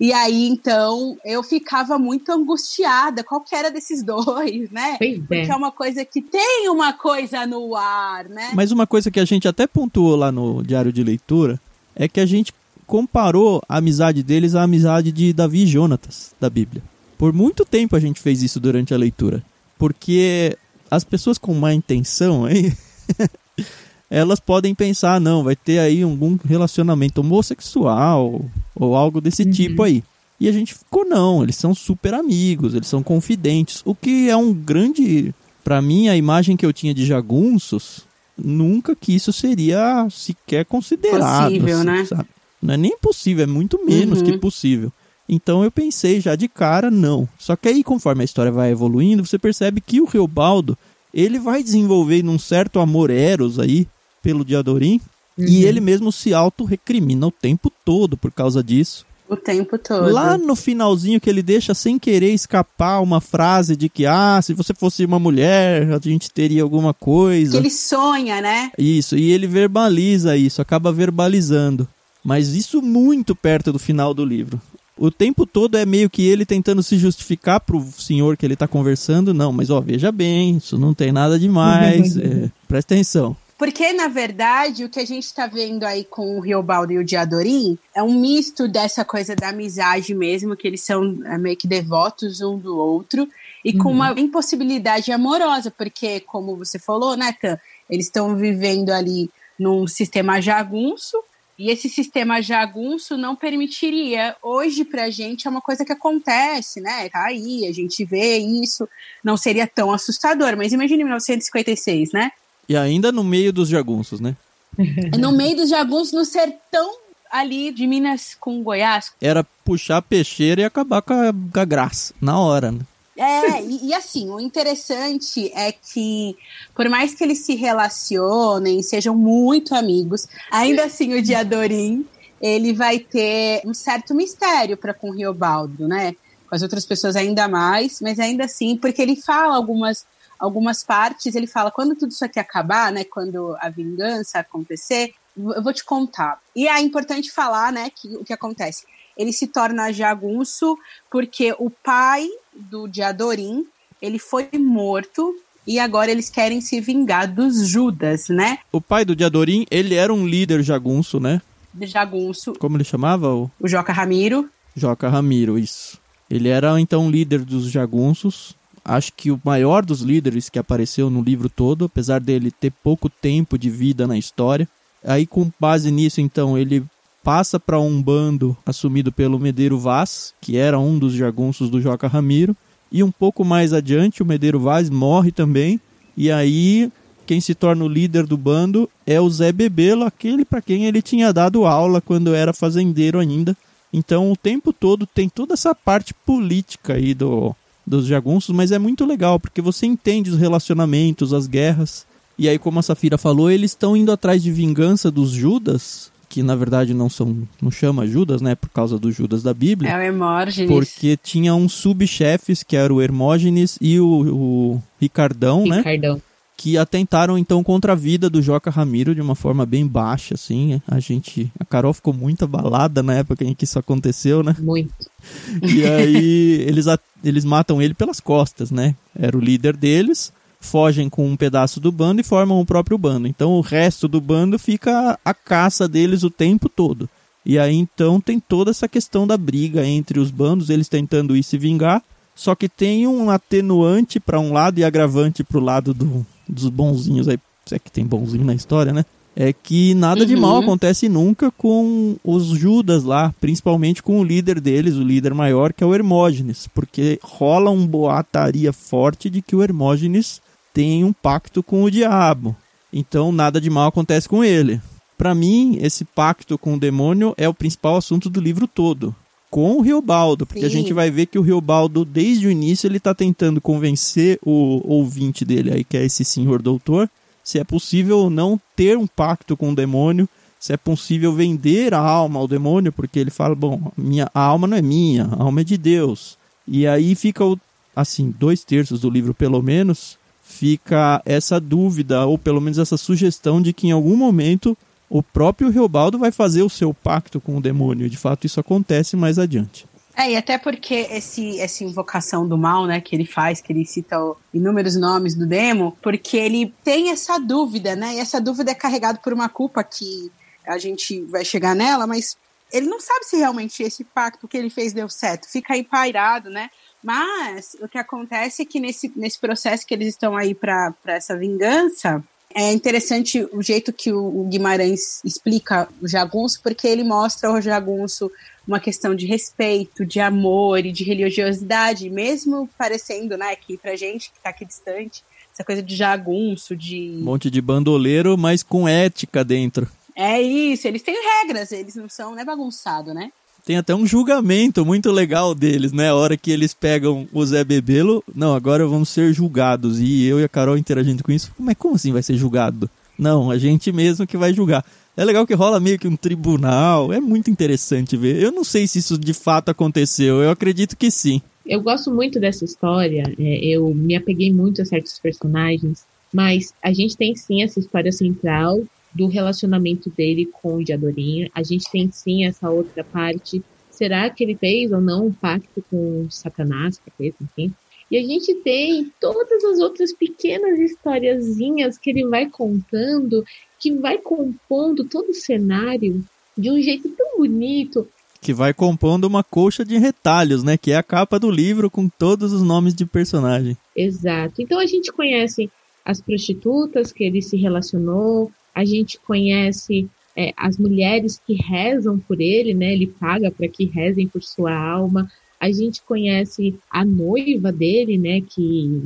C: E aí, então, eu ficava muito angustiada, qual que era desses dois, né? Pois é. Porque é uma coisa que tem uma coisa no ar, né?
A: Mas uma coisa que a gente até pontuou lá no diário de leitura é que a gente comparou a amizade deles à amizade de Davi e Jonatas, da Bíblia. Por muito tempo a gente fez isso durante a leitura. Porque as pessoas com má intenção aí elas podem pensar, não, vai ter aí algum relacionamento homossexual ou algo desse uhum. tipo aí. E a gente ficou, não, eles são super amigos, eles são confidentes, o que é um grande. para mim, a imagem que eu tinha de jagunços, nunca que isso seria sequer considerado.
C: Possível, assim, né? Sabe?
A: Não é nem possível, é muito menos uhum. que possível. Então eu pensei já de cara, não. Só que aí, conforme a história vai evoluindo, você percebe que o Reobaldo, ele vai desenvolvendo um certo amor eros aí pelo Diadorim. Uhum. E ele mesmo se auto-recrimina o tempo todo por causa disso.
C: O tempo todo.
A: Lá no finalzinho que ele deixa sem querer escapar uma frase de que, ah, se você fosse uma mulher, a gente teria alguma coisa. Que
C: ele sonha, né?
A: Isso, e ele verbaliza isso, acaba verbalizando. Mas isso muito perto do final do livro. O tempo todo é meio que ele tentando se justificar pro senhor que ele tá conversando. Não, mas ó, veja bem, isso não tem nada demais. é, presta atenção.
C: Porque, na verdade, o que a gente está vendo aí com o Riobaldo e o Diadorim é um misto dessa coisa da amizade mesmo, que eles são é, meio que devotos um do outro, e uhum. com uma impossibilidade amorosa, porque, como você falou, né, Tan, eles estão vivendo ali num sistema jagunço, e esse sistema jagunço não permitiria. Hoje, pra gente, é uma coisa que acontece, né? Tá aí, a gente vê isso, não seria tão assustador. Mas imagine 1956, né?
A: E ainda no meio dos jagunços, né?
C: no meio dos jagunços, no sertão ali de Minas com Goiás.
A: Era puxar a peixeira e acabar com a, com a graça, na hora, né?
C: É, e, e, assim, o interessante é que, por mais que eles se relacionem, sejam muito amigos, ainda assim o Diadorim, ele vai ter um certo mistério para com o Riobaldo, né? Com as outras pessoas ainda mais, mas ainda assim, porque ele fala algumas algumas partes, ele fala, quando tudo isso aqui acabar, né, quando a vingança acontecer, eu vou te contar. E é importante falar, né, que o que acontece. Ele se torna jagunço porque o pai do Diadorim, ele foi morto e agora eles querem se vingar dos Judas, né?
A: O pai do Diadorim, ele era um líder jagunço, né?
C: De jagunço.
A: Como ele chamava?
C: O, o Joca Ramiro.
A: Joca Ramiro, isso. Ele era então líder dos jagunços Acho que o maior dos líderes que apareceu no livro todo, apesar dele ter pouco tempo de vida na história. Aí, com base nisso, então, ele passa para um bando assumido pelo Medeiro Vaz, que era um dos jagunços do Joca Ramiro. E um pouco mais adiante, o Medeiro Vaz morre também. E aí, quem se torna o líder do bando é o Zé Bebelo, aquele para quem ele tinha dado aula quando era fazendeiro ainda. Então, o tempo todo tem toda essa parte política aí do, dos jagunços, mas é muito legal porque você entende os relacionamentos, as guerras. E aí, como a Safira falou, eles estão indo atrás de vingança dos Judas, que na verdade não são, não chama Judas, né, por causa do Judas da Bíblia.
C: É o Hermógenes.
A: Porque tinha uns subchefes que era o Hermógenes e o, o Ricardão,
B: Ricardão, né? Ricardão
A: que atentaram então contra a vida do Joca Ramiro de uma forma bem baixa, assim. A gente, a Carol ficou muito abalada na época em que isso aconteceu, né?
B: Muito.
A: E aí eles, eles matam ele pelas costas, né? Era o líder deles, fogem com um pedaço do bando e formam o próprio bando. Então o resto do bando fica a caça deles o tempo todo. E aí então tem toda essa questão da briga entre os bandos, eles tentando ir se vingar. Só que tem um atenuante para um lado e agravante para o lado do, dos bonzinhos aí, se é que tem bonzinho na história, né? É que nada uhum. de mal uhum. acontece nunca com os Judas lá, principalmente com o líder deles, o líder maior, que é o Hermógenes, porque rola um boataria forte de que o Hermógenes tem um pacto com o diabo. Então nada de mal acontece com ele. Para mim, esse pacto com o demônio é o principal assunto do livro todo com o Riobaldo, porque Sim. a gente vai ver que o Riobaldo, desde o início, ele está tentando convencer o ouvinte dele aí, que é esse senhor doutor, se é possível ou não ter um pacto com o demônio se é possível vender a alma ao demônio, porque ele fala, bom, minha a alma não é minha, a alma é de Deus. E aí fica o, assim, dois terços do livro pelo menos, fica essa dúvida, ou pelo menos essa sugestão de que em algum momento o próprio Reobaldo vai fazer o seu pacto com o demônio. De fato, isso acontece mais adiante.
C: É, e até porque esse, essa invocação do mal, né, que ele faz, que ele cita inúmeros nomes do demo, porque ele tem essa dúvida, né, e essa dúvida é carregada por uma culpa que a gente vai chegar nela, mas ele não sabe se realmente esse pacto que ele fez deu certo, fica aí pairado, né, mas o que acontece é que nesse, nesse processo que eles estão aí para essa vingança, é interessante o jeito que o Guimarães explica o jagunço, porque ele mostra o jagunço uma questão de respeito, de amor e de religiosidade, mesmo parecendo, né, que pra gente que tá aqui distante, essa coisa de jagunço, de.
A: Um monte de bandoleiro, mas com ética dentro.
C: É isso, eles têm regras, eles não são, né, bagunçado, né?
A: Tem até um julgamento muito legal deles, né? A hora que eles pegam o Zé Bebelo, não, agora vamos ser julgados. E eu e a Carol interagindo com isso, mas como assim vai ser julgado? Não, a gente mesmo que vai julgar. É legal que rola meio que um tribunal, é muito interessante ver. Eu não sei se isso de fato aconteceu, eu acredito que sim.
B: Eu gosto muito dessa história, é, eu me apeguei muito a certos personagens, mas a gente tem sim essa história central do relacionamento dele com o Diadorinha. A gente tem sim essa outra parte. Será que ele fez ou não um pacto com Satanás, capeta, enfim? E a gente tem todas as outras pequenas historiazinhas que ele vai contando, que vai compondo todo o cenário de um jeito tão bonito.
A: Que vai compondo uma colcha de retalhos, né? Que é a capa do livro com todos os nomes de personagem.
B: Exato. Então a gente conhece as prostitutas que ele se relacionou, a gente conhece é, as mulheres que rezam por ele, né? Ele paga para que rezem por sua alma. A gente conhece a noiva dele, né? Que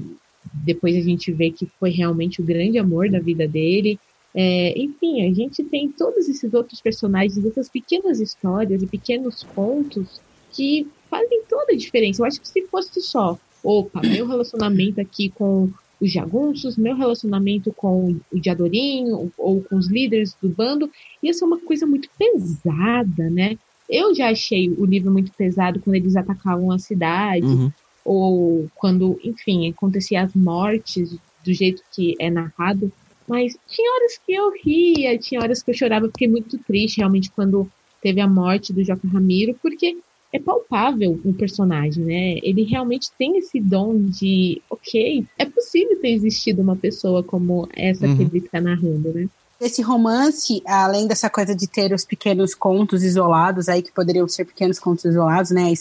B: depois a gente vê que foi realmente o grande amor da vida dele. É, enfim, a gente tem todos esses outros personagens, essas pequenas histórias e pequenos pontos que fazem toda a diferença. Eu acho que se fosse só, opa, meu relacionamento aqui com os jagunços, meu relacionamento com o Diadorinho ou com os líderes do bando, ia ser uma coisa muito pesada, né? Eu já achei o livro muito pesado quando eles atacavam a cidade, uhum. ou quando, enfim, acontecia as mortes do jeito que é narrado. Mas tinha horas que eu ria, tinha horas que eu chorava, fiquei muito triste realmente quando teve a morte do Joca Ramiro, porque é palpável o personagem, né? Ele realmente tem esse dom de, ok, é possível ter existido uma pessoa como essa uhum. que ele está narrando, né?
C: Esse romance, além dessa coisa de ter os pequenos contos isolados aí, que poderiam ser pequenos contos isolados, né?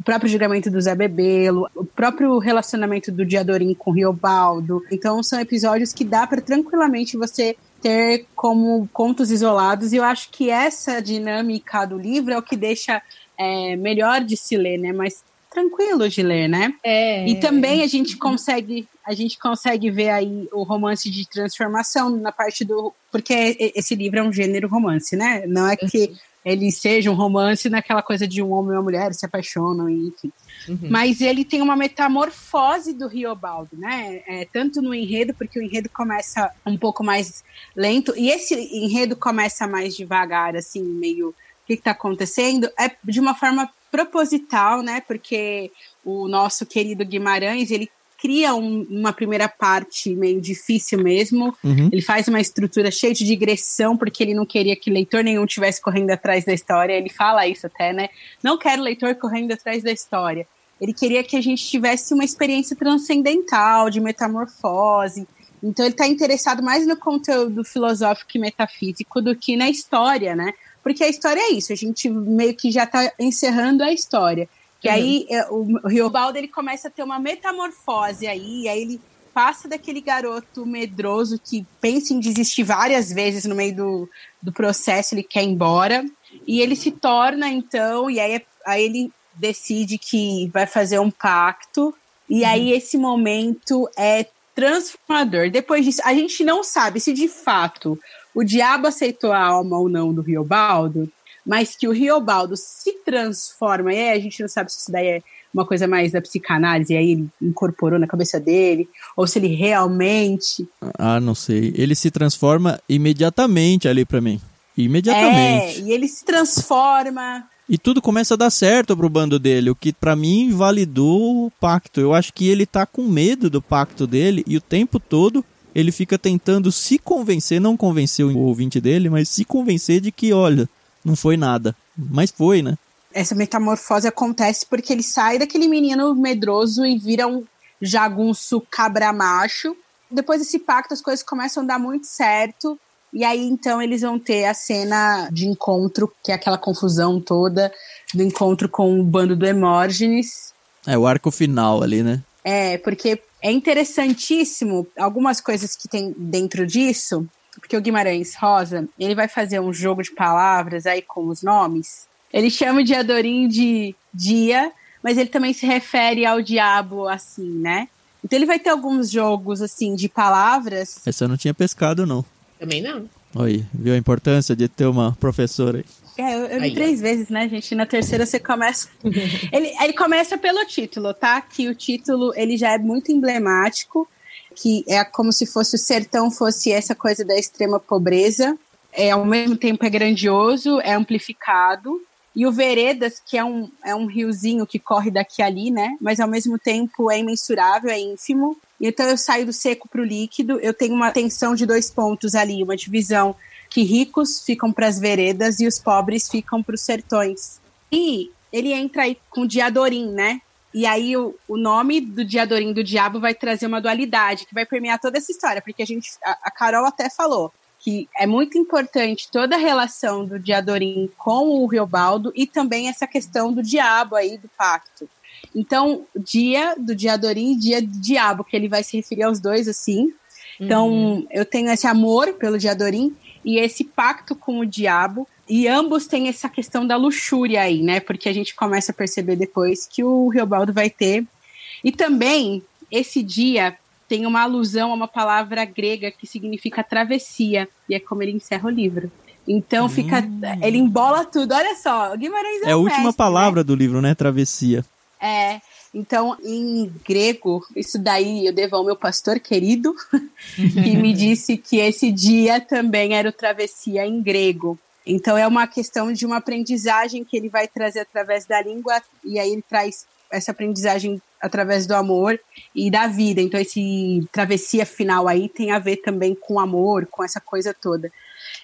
C: o próprio julgamento do Zé Bebelo, o próprio relacionamento do Diadorim com o Riobaldo. Então são episódios que dá para tranquilamente você ter como contos isolados, e eu acho que essa dinâmica do livro é o que deixa é, melhor de se ler, né? Mais tranquilo de ler, né? É. E também a gente consegue a gente consegue ver aí o romance de transformação na parte do porque esse livro é um gênero romance, né? Não é que ele seja um romance naquela coisa de um homem e uma mulher se apaixonam, enfim. Uhum. Mas ele tem uma metamorfose do Riobaldo, né? É, tanto no enredo, porque o enredo começa um pouco mais lento, e esse enredo começa mais devagar, assim, meio que está acontecendo, é de uma forma proposital, né? Porque o nosso querido Guimarães, ele cria um, uma primeira parte meio difícil mesmo. Uhum. Ele faz uma estrutura cheia de digressão, porque ele não queria que leitor nenhum tivesse correndo atrás da história. Ele fala isso até, né? Não quero leitor correndo atrás da história. Ele queria que a gente tivesse uma experiência transcendental, de metamorfose. Então ele está interessado mais no conteúdo filosófico e metafísico do que na história, né? Porque a história é isso, a gente meio que já está encerrando a história. Que uhum. aí é, o, o Riobaldo ele começa a ter uma metamorfose aí, e aí ele passa daquele garoto medroso que pensa em desistir várias vezes no meio do, do processo, ele quer ir embora, e ele se torna então, e aí, aí ele decide que vai fazer um pacto, e uhum. aí esse momento é transformador. Depois disso, a gente não sabe se de fato o diabo aceitou a alma ou não do Riobaldo, mas que o Riobaldo se transforma, e aí a gente não sabe se isso daí é uma coisa mais da psicanálise, e aí ele incorporou na cabeça dele, ou se ele realmente.
A: Ah, não sei. Ele se transforma imediatamente ali para mim. Imediatamente.
C: É, e ele se transforma.
A: E tudo começa a dar certo pro bando dele, o que para mim validou o pacto. Eu acho que ele tá com medo do pacto dele e o tempo todo ele fica tentando se convencer, não convencer o ouvinte dele, mas se convencer de que, olha, não foi nada. Mas foi, né?
C: Essa metamorfose acontece porque ele sai daquele menino medroso e vira um jagunço cabra macho. Depois desse pacto, as coisas começam a dar muito certo. E aí, então, eles vão ter a cena de encontro, que é aquela confusão toda do encontro com o bando do Hemógenes.
A: É o arco final ali, né?
C: É, porque é interessantíssimo algumas coisas que tem dentro disso, porque o Guimarães Rosa, ele vai fazer um jogo de palavras aí com os nomes. Ele chama de Adorim de dia, mas ele também se refere ao diabo assim, né? Então ele vai ter alguns jogos assim de palavras.
A: Essa eu não tinha pescado não.
B: Também não.
A: Oi, viu a importância de ter uma professora aí?
C: É, eu, eu li três vezes, né, gente? Na terceira você começa. ele, ele começa pelo título, tá? Que o título ele já é muito emblemático, que é como se fosse o sertão fosse essa coisa da extrema pobreza. É, ao mesmo tempo é grandioso, é amplificado. E o Veredas, que é um, é um riozinho que corre daqui a ali, né? Mas ao mesmo tempo é imensurável, é ínfimo. Então eu saio do seco para o líquido, eu tenho uma tensão de dois pontos ali, uma divisão que ricos ficam para as veredas e os pobres ficam para os sertões. E ele entra aí com Diadorim, né? E aí o, o nome do Diadorim do diabo vai trazer uma dualidade que vai permear toda essa história, porque a gente, a, a Carol até falou que é muito importante toda a relação do Diadorim com o Riobaldo e também essa questão do diabo aí do pacto. Então, dia do Diadorim e dia do diabo, que ele vai se referir aos dois assim. Então, uhum. eu tenho esse amor pelo Diadorim e esse pacto com o diabo. E ambos têm essa questão da luxúria aí, né? Porque a gente começa a perceber depois que o Riobaldo vai ter. E também, esse dia tem uma alusão a uma palavra grega que significa travessia. E é como ele encerra o livro. Então fica. Hum. Ele embola tudo. Olha só, Guimarães é,
A: é a
C: última
A: mestre, palavra né? do livro, né? Travessia.
C: É. Então, em grego, isso daí eu devo ao meu pastor querido, que me disse que esse dia também era o travessia em grego. Então, é uma questão de uma aprendizagem que ele vai trazer através da língua, e aí ele traz essa aprendizagem através do amor e da vida. Então, esse travessia final aí tem a ver também com amor, com essa coisa toda.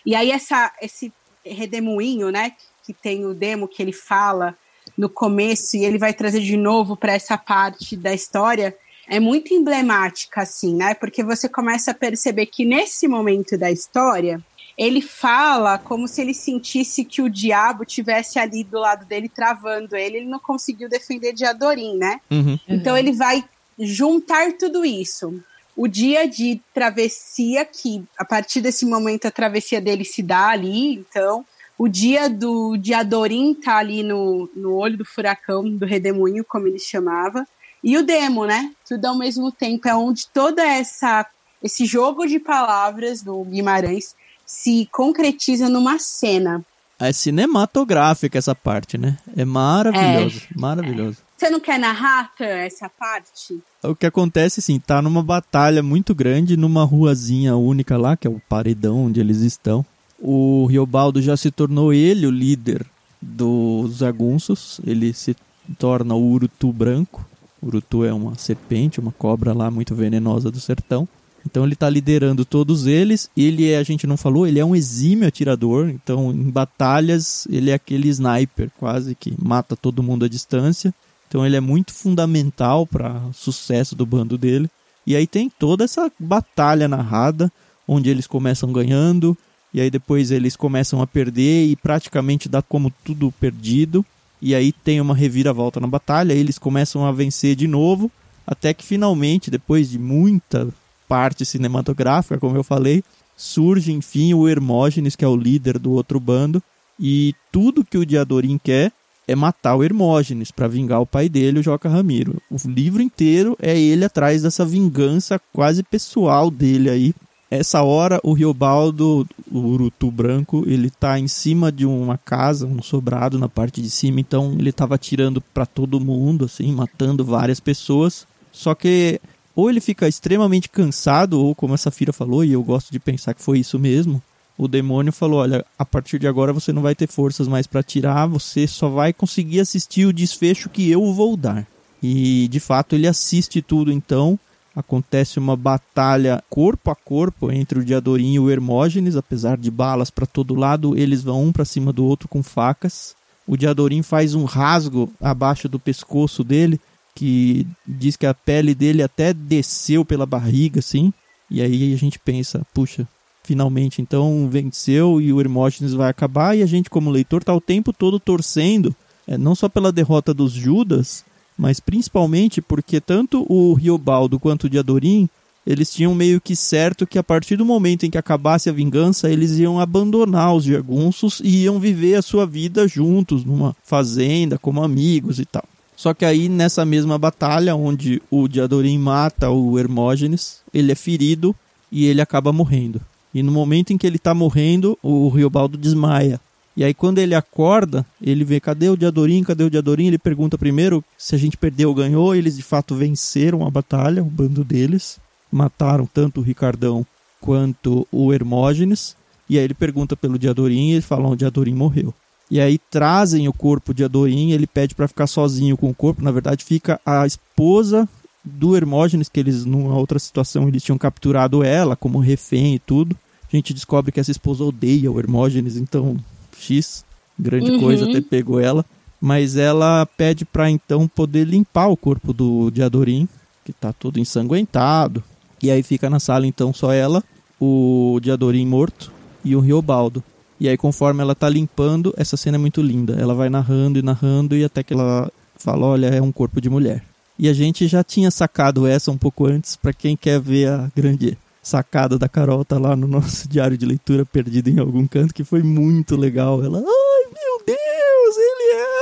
C: E aí, essa, esse redemoinho, né, que tem o demo que ele fala no começo e ele vai trazer de novo para essa parte da história é muito emblemática, assim, né? Porque você começa a perceber que nesse momento da história ele fala como se ele sentisse que o diabo tivesse ali do lado dele travando ele, ele não conseguiu defender de Adorim, né? Uhum. Então ele vai juntar tudo isso. O dia de travessia, que a partir desse momento a travessia dele se dá ali, então o dia do Diadorim tá ali no, no olho do furacão, do redemoinho, como ele chamava. E o demo, né? Tudo ao mesmo tempo. É onde toda essa esse jogo de palavras do Guimarães se concretiza numa cena.
A: É cinematográfica essa parte, né? É maravilhoso, é, maravilhoso.
C: Você não quer narrar essa parte?
A: O que acontece, assim, tá numa batalha muito grande, numa ruazinha única lá, que é o paredão onde eles estão o Riobaldo já se tornou ele o líder dos jagunços, ele se torna o Urutu branco. Urutu é uma serpente, uma cobra lá muito venenosa do sertão. Então ele está liderando todos eles. Ele é, a gente não falou, ele é um exímio atirador. Então em batalhas ele é aquele sniper quase que mata todo mundo à distância. Então ele é muito fundamental para o sucesso do bando dele. E aí tem toda essa batalha narrada, onde eles começam ganhando, e aí depois eles começam a perder e praticamente dá como tudo perdido. E aí tem uma reviravolta na batalha, eles começam a vencer de novo, até que finalmente, depois de muita parte cinematográfica, como eu falei, surge enfim o Hermógenes, que é o líder do outro bando, e tudo que o Diadorim quer é matar o Hermógenes para vingar o pai dele, o Joca Ramiro. O livro inteiro é ele atrás dessa vingança quase pessoal dele aí essa hora, o Riobaldo, o Urutu branco, ele tá em cima de uma casa, um sobrado na parte de cima, então ele tava atirando para todo mundo, assim, matando várias pessoas. Só que ou ele fica extremamente cansado, ou como a Safira falou, e eu gosto de pensar que foi isso mesmo, o demônio falou: Olha, a partir de agora você não vai ter forças mais para tirar, você só vai conseguir assistir o desfecho que eu vou dar. E de fato ele assiste tudo então. Acontece uma batalha corpo a corpo entre o Diadorim e o Hermógenes, apesar de balas para todo lado, eles vão um para cima do outro com facas. O Diadorim faz um rasgo abaixo do pescoço dele, que diz que a pele dele até desceu pela barriga, assim. E aí a gente pensa, puxa, finalmente então venceu e o Hermógenes vai acabar. E a gente, como leitor, está o tempo todo torcendo, é, não só pela derrota dos Judas, mas principalmente porque tanto o Riobaldo quanto o Diadorim eles tinham meio que certo que a partir do momento em que acabasse a vingança, eles iam abandonar os jagunços e iam viver a sua vida juntos, numa fazenda, como amigos e tal. Só que aí, nessa mesma batalha, onde o Diadorim mata o Hermógenes, ele é ferido e ele acaba morrendo. E no momento em que ele está morrendo, o Riobaldo desmaia. E aí quando ele acorda, ele vê, cadê o Diadorim, cadê o Diadorim? Ele pergunta primeiro se a gente perdeu ou ganhou. Eles de fato venceram a batalha, o bando deles. Mataram tanto o Ricardão quanto o Hermógenes. E aí ele pergunta pelo Diadorim e ele fala, o Diadorim morreu. E aí trazem o corpo de Adorim, ele pede para ficar sozinho com o corpo. Na verdade, fica a esposa do Hermógenes, que eles, numa outra situação, eles tinham capturado ela como refém e tudo. A gente descobre que essa esposa odeia o Hermógenes, então X, grande uhum. coisa, até pegou ela. Mas ela pede para então poder limpar o corpo do de Adorim, que tá todo ensanguentado. E aí fica na sala então só ela, o Diadorim morto e o Riobaldo. E aí conforme ela tá limpando, essa cena é muito linda. Ela vai narrando e narrando e até que ela fala, olha, é um corpo de mulher. E a gente já tinha sacado essa um pouco antes, para quem quer ver a grande sacada da Carol tá lá no nosso diário de leitura perdido em algum canto, que foi muito legal. Ela, ai meu Deus, ele é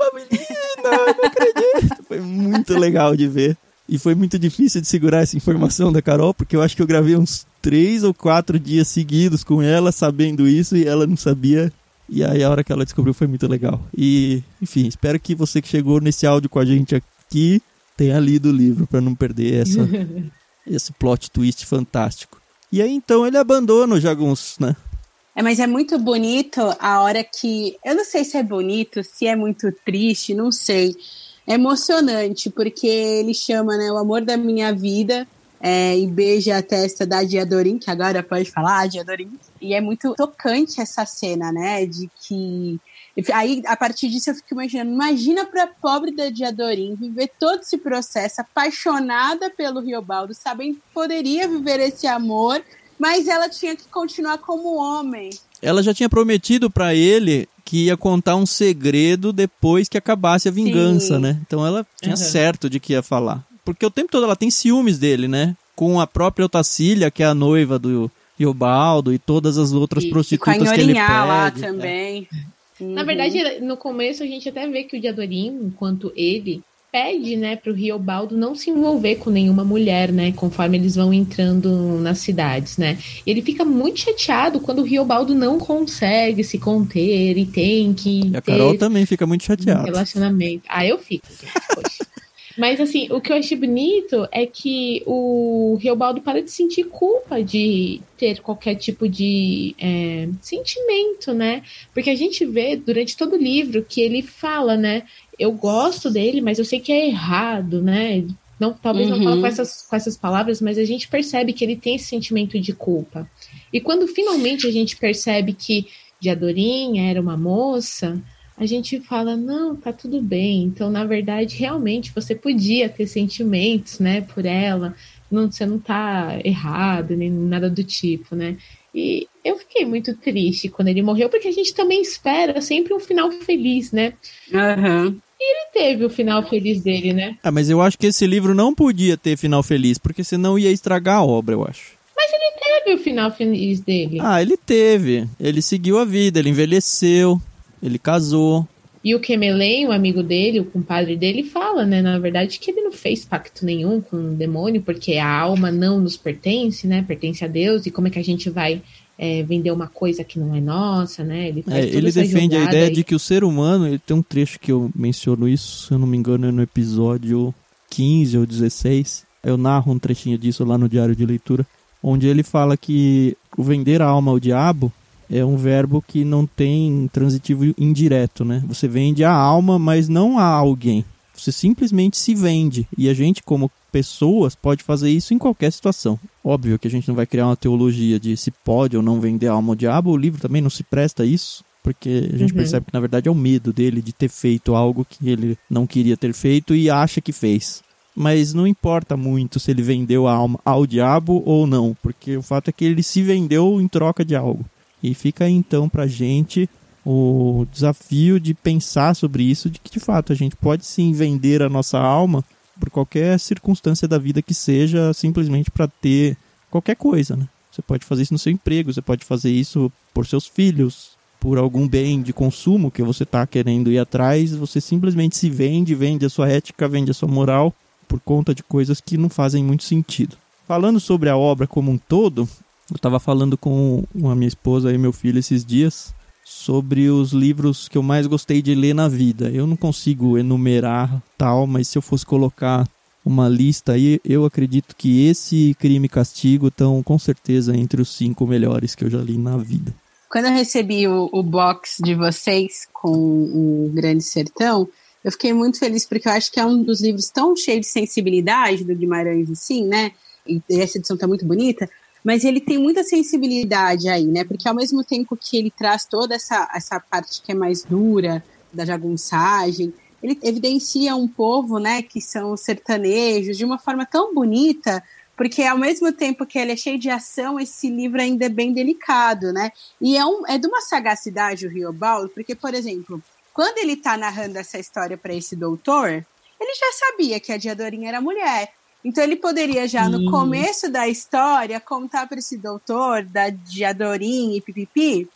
A: uma menina, não acredito. foi muito legal de ver. E foi muito difícil de segurar essa informação da Carol, porque eu acho que eu gravei uns três ou quatro dias seguidos com ela, sabendo isso, e ela não sabia. E aí a hora que ela descobriu foi muito legal. E, enfim, espero que você que chegou nesse áudio com a gente aqui tenha lido o livro para não perder essa esse plot twist fantástico. E aí então ele abandona o jagunço, né?
C: É, mas é muito bonito a hora que. Eu não sei se é bonito, se é muito triste, não sei. É emocionante, porque ele chama, né, o amor da minha vida é, e beija a testa da Diadorim, que agora pode falar, Diadorim. E é muito tocante essa cena, né, de que Aí, a partir disso, eu fico imaginando, imagina pra pobre da Diadorim viver todo esse processo, apaixonada pelo Riobaldo, sabendo que poderia viver esse amor, mas ela tinha que continuar como homem.
A: Ela já tinha prometido para ele que ia contar um segredo depois que acabasse a vingança, Sim. né? Então ela tinha uhum. certo de que ia falar. Porque o tempo todo ela tem ciúmes dele, né? Com a própria Otacília, que é a noiva do Riobaldo, e todas as outras e, prostitutas e com a que ele pede. lá
C: né? também. É.
B: Uhum. Na verdade, no começo a gente até vê que o Diadorim, enquanto ele pede, né, pro Riobaldo não se envolver com nenhuma mulher, né, conforme eles vão entrando nas cidades, né. Ele fica muito chateado quando o Riobaldo não consegue se conter e tem que
A: e a Carol também fica muito chateada. Um
B: relacionamento. Ah, eu fico. Poxa. Mas assim, o que eu achei bonito é que o Riobaldo para de sentir culpa de ter qualquer tipo de é, sentimento, né? Porque a gente vê durante todo o livro que ele fala, né? Eu gosto dele, mas eu sei que é errado, né? Não, talvez uhum. não fale com essas, com essas palavras, mas a gente percebe que ele tem esse sentimento de culpa. E quando finalmente a gente percebe que Diadorim era uma moça, a gente fala, não, tá tudo bem. Então, na verdade, realmente você podia ter sentimentos, né, por ela. Não, você não tá errado, nem nada do tipo, né? E eu fiquei muito triste quando ele morreu, porque a gente também espera sempre um final feliz, né?
C: Uhum.
B: E ele teve o final feliz dele, né?
A: Ah, mas eu acho que esse livro não podia ter final feliz, porque senão ia estragar a obra, eu acho.
B: Mas ele teve o final feliz dele.
A: Ah, ele teve. Ele seguiu a vida, ele envelheceu, ele casou.
B: E o Kemelen, o amigo dele, o compadre dele, fala, né, na verdade, que ele não fez pacto nenhum com o demônio, porque a alma não nos pertence, né, pertence a Deus, e como é que a gente vai é, vender uma coisa que não é nossa, né?
A: Ele, é, ele defende a ideia de que o ser humano, ele tem um trecho que eu menciono isso, se eu não me engano, é no episódio 15 ou 16. Eu narro um trechinho disso lá no diário de leitura, onde ele fala que o vender a alma ao diabo é um verbo que não tem transitivo indireto, né? Você vende a alma, mas não a alguém. Você simplesmente se vende. E a gente, como pessoas, pode fazer isso em qualquer situação. Óbvio que a gente não vai criar uma teologia de se pode ou não vender a alma ao diabo. O livro também não se presta a isso. Porque a gente uhum. percebe que na verdade é o medo dele de ter feito algo que ele não queria ter feito e acha que fez mas não importa muito se ele vendeu a alma ao diabo ou não, porque o fato é que ele se vendeu em troca de algo. E fica então pra gente o desafio de pensar sobre isso, de que de fato a gente pode sim vender a nossa alma por qualquer circunstância da vida que seja, simplesmente para ter qualquer coisa, né? Você pode fazer isso no seu emprego, você pode fazer isso por seus filhos, por algum bem de consumo que você está querendo ir atrás, você simplesmente se vende, vende a sua ética, vende a sua moral por conta de coisas que não fazem muito sentido. Falando sobre a obra como um todo, eu estava falando com a minha esposa e meu filho esses dias sobre os livros que eu mais gostei de ler na vida. Eu não consigo enumerar tal, mas se eu fosse colocar uma lista aí, eu acredito que esse Crime e Castigo estão com certeza entre os cinco melhores que eu já li na vida.
C: Quando eu recebi o, o box de vocês com o Grande Sertão, eu fiquei muito feliz porque eu acho que é um dos livros tão cheio de sensibilidade do Guimarães, assim, né? E essa edição tá muito bonita, mas ele tem muita sensibilidade aí, né? Porque ao mesmo tempo que ele traz toda essa, essa parte que é mais dura da jagunçagem, ele evidencia um povo, né, que são os sertanejos, de uma forma tão bonita, porque ao mesmo tempo que ele é cheio de ação, esse livro ainda é bem delicado, né? E é, um, é de uma sagacidade o Riobaldo, porque, por exemplo, quando ele tá narrando essa história para esse doutor, ele já sabia que a Diadorinha era mulher. Então ele poderia já no começo da história contar para esse doutor da Diadorinha e pipipi,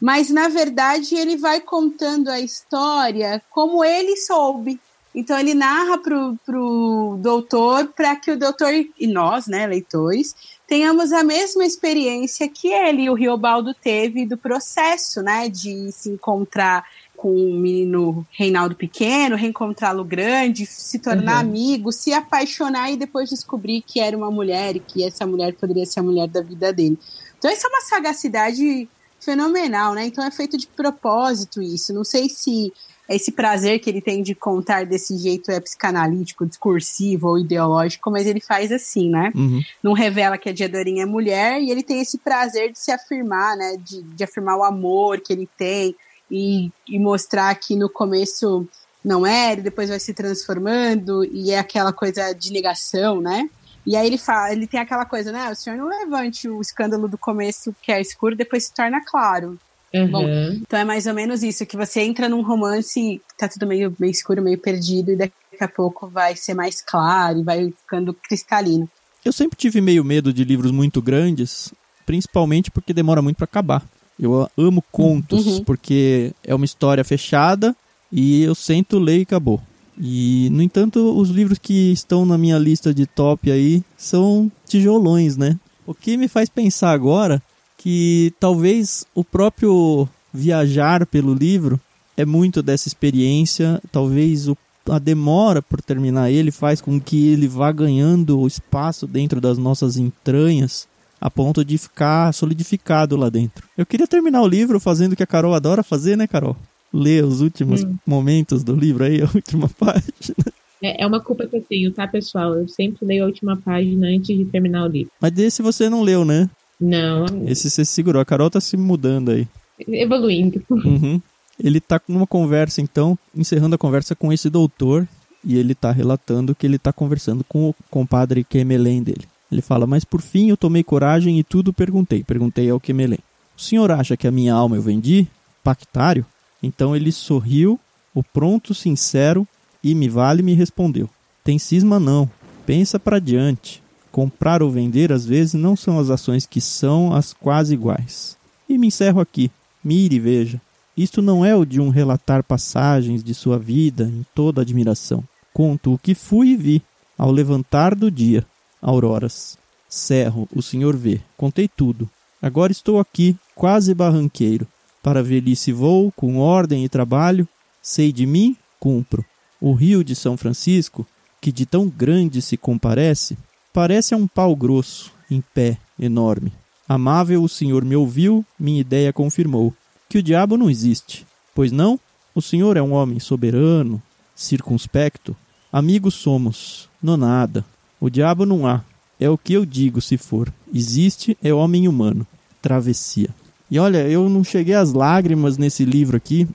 C: mas na verdade ele vai contando a história como ele soube. Então ele narra pro, pro doutor para que o doutor e nós, né, leitores, tenhamos a mesma experiência que ele, o Riobaldo, teve do processo, né, de se encontrar com o menino Reinaldo pequeno, reencontrá-lo grande, se tornar uhum. amigo, se apaixonar e depois descobrir que era uma mulher e que essa mulher poderia ser a mulher da vida dele. Então, isso é uma sagacidade fenomenal, né? Então, é feito de propósito isso. Não sei se esse prazer que ele tem de contar desse jeito é psicanalítico, discursivo ou ideológico, mas ele faz assim, né? Uhum. Não revela que a Diadorinha é mulher e ele tem esse prazer de se afirmar, né? De, de afirmar o amor que ele tem, e, e mostrar que no começo não era, e depois vai se transformando, e é aquela coisa de negação, né? E aí ele fala, ele tem aquela coisa, né? O senhor não levante o escândalo do começo que é escuro, depois se torna claro. Uhum. Bom, então é mais ou menos isso, que você entra num romance, tá tudo meio, meio escuro, meio perdido, e daqui a pouco vai ser mais claro e vai ficando cristalino.
A: Eu sempre tive meio medo de livros muito grandes, principalmente porque demora muito para acabar. Eu amo contos, uhum. porque é uma história fechada e eu sento, leio e acabou. E, no entanto, os livros que estão na minha lista de top aí são tijolões, né? O que me faz pensar agora que talvez o próprio viajar pelo livro é muito dessa experiência, talvez o, a demora por terminar ele faz com que ele vá ganhando espaço dentro das nossas entranhas a ponto de ficar solidificado lá dentro. Eu queria terminar o livro fazendo o que a Carol adora fazer, né, Carol? Ler os últimos hum. momentos do livro aí, a última página.
B: É, é uma culpa que eu tenho, tá, pessoal? Eu sempre leio a última página antes de terminar o livro.
A: Mas desse você não leu, né?
B: Não.
A: Esse você segurou. A Carol tá se mudando aí.
B: Evoluindo.
A: Uhum. Ele tá numa conversa, então, encerrando a conversa com esse doutor, e ele tá relatando que ele tá conversando com o compadre Kemelém dele. Ele fala: Mas por fim eu tomei coragem e tudo perguntei. Perguntei ao Quemelém: O senhor acha que a minha alma eu vendi? Pactário? Então ele sorriu, o pronto, sincero, e me vale me respondeu: Tem cisma não. Pensa para diante. Comprar ou vender às vezes não são as ações que são as quase iguais. E me encerro aqui. Mire e veja. Isto não é o de um relatar passagens de sua vida em toda admiração. Conto o que fui e vi ao levantar do dia auroras. Cerro, o senhor vê. Contei tudo. Agora estou aqui, quase barranqueiro. Para velhice vou, com ordem e trabalho. Sei de mim, cumpro. O rio de São Francisco, que de tão grande se comparece, parece a um pau grosso, em pé, enorme. Amável, o senhor me ouviu, minha ideia confirmou que o diabo não existe. Pois não? O senhor é um homem soberano, circunspecto. Amigos somos, não nada. O diabo não há. É o que eu digo, se for. Existe é homem humano. Travessia. E olha, eu não cheguei às lágrimas nesse livro aqui,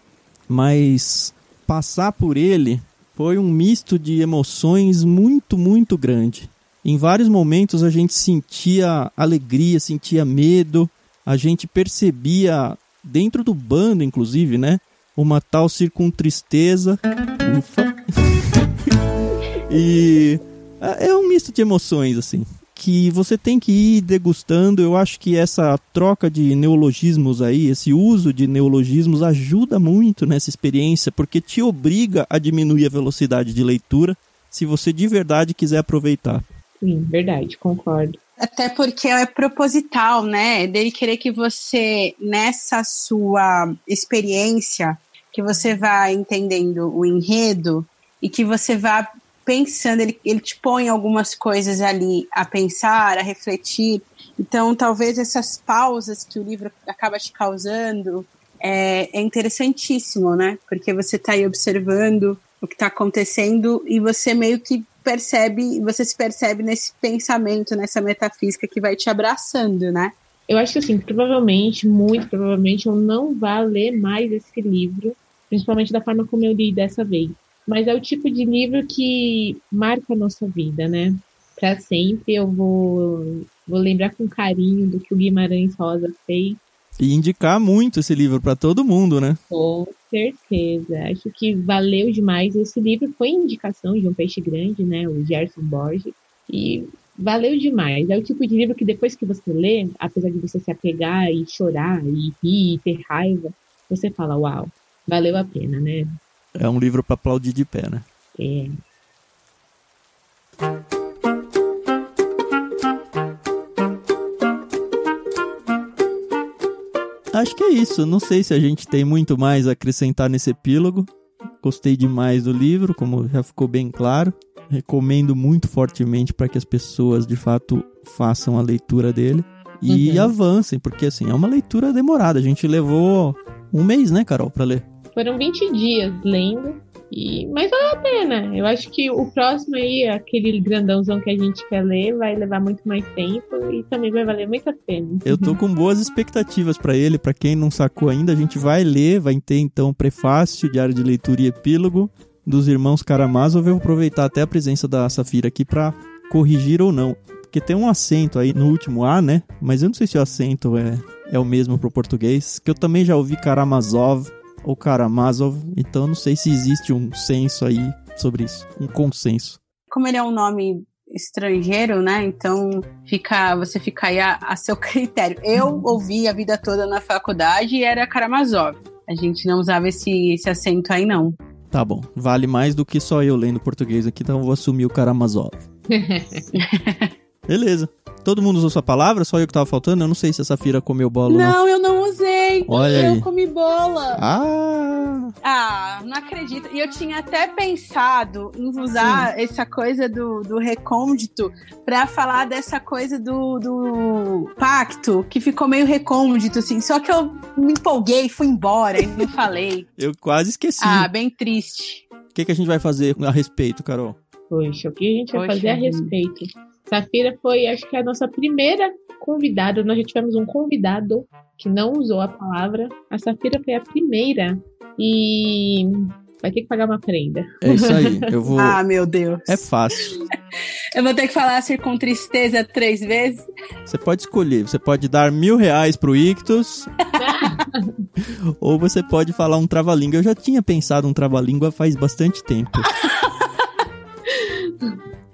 A: mas passar por ele foi um misto de emoções muito, muito grande. Em vários momentos a gente sentia alegria, sentia medo, a gente percebia dentro do bando, inclusive, né? Uma tal circuntristeza. Ufa. e é um misto de emoções, assim que você tem que ir degustando. Eu acho que essa troca de neologismos aí, esse uso de neologismos ajuda muito nessa experiência, porque te obriga a diminuir a velocidade de leitura se você de verdade quiser aproveitar.
B: Sim, verdade, concordo.
C: Até porque é proposital, né? Dele querer que você, nessa sua experiência, que você vá entendendo o enredo e que você vá pensando, ele, ele te põe algumas coisas ali a pensar, a refletir. Então, talvez essas pausas que o livro acaba te causando é, é interessantíssimo, né? Porque você está aí observando o que está acontecendo e você meio que percebe, você se percebe nesse pensamento, nessa metafísica que vai te abraçando, né?
B: Eu acho que assim, provavelmente, muito provavelmente, eu não vá ler mais esse livro, principalmente da forma como eu li dessa vez mas é o tipo de livro que marca a nossa vida, né? Para sempre eu vou, vou lembrar com carinho do que o Guimarães Rosa fez.
A: E indicar muito esse livro para todo mundo, né?
B: Com certeza. Acho que valeu demais. Esse livro foi indicação de um peixe grande, né? O Gerson Borges. E valeu demais. É o tipo de livro que depois que você lê, apesar de você se apegar e chorar e rir e ter raiva, você fala, uau, valeu a pena, né?
A: É um livro para aplaudir de pé, né?
B: É.
A: Acho que é isso. Não sei se a gente tem muito mais a acrescentar nesse epílogo. Gostei demais do livro, como já ficou bem claro. Recomendo muito fortemente para que as pessoas de fato façam a leitura dele e uhum. avancem, porque assim, é uma leitura demorada. A gente levou um mês, né, Carol, para ler.
B: Foram 20 dias lendo. E, mas vale a pena. Eu acho que o próximo aí, aquele grandãozão que a gente quer ler, vai levar muito mais tempo e também vai valer muito a pena.
A: Eu tô com boas expectativas para ele. Para quem não sacou ainda, a gente vai ler, vai ter então prefácio, diário de leitura e epílogo dos irmãos Karamazov. Eu vou aproveitar até a presença da Safira aqui para corrigir ou não. Porque tem um acento aí no último A, né? Mas eu não sei se o acento é, é o mesmo pro português. Que eu também já ouvi Karamazov ou Karamazov, então não sei se existe um senso aí sobre isso, um consenso.
C: Como ele é um nome estrangeiro, né? Então fica, você fica aí a, a seu critério. Eu ouvi a vida toda na faculdade e era Karamazov. A gente não usava esse, esse acento aí, não.
A: Tá bom. Vale mais do que só eu lendo português aqui, então eu vou assumir o Karamazov. Beleza. Todo mundo usou sua palavra? Só eu que tava faltando? Eu não sei se a Safira comeu bola
C: não.
A: Não,
C: eu não usei.
A: Olha
C: eu
A: aí.
C: comi bola.
A: Ah!
C: Ah, não acredito. E eu tinha até pensado em usar Sim. essa coisa do, do recôndito pra falar dessa coisa do, do pacto, que ficou meio recôndito, assim. Só que eu me empolguei, fui embora e não falei.
A: eu quase esqueci.
C: Ah, bem triste.
A: O que, que a gente vai fazer a respeito, Carol?
B: Poxa, o que a gente vai Poxa, fazer a respeito? Safira foi, acho que, a nossa primeira convidada. Nós já tivemos um convidado que não usou a palavra. A Safira foi a primeira. E vai ter que pagar uma prenda.
A: É isso aí. Eu vou.
C: ah, meu Deus.
A: É fácil.
C: Eu vou ter que falar assim com tristeza três vezes.
A: Você pode escolher. Você pode dar mil reais pro Ictus. ou você pode falar um trava-língua. Eu já tinha pensado um trava-língua faz bastante tempo.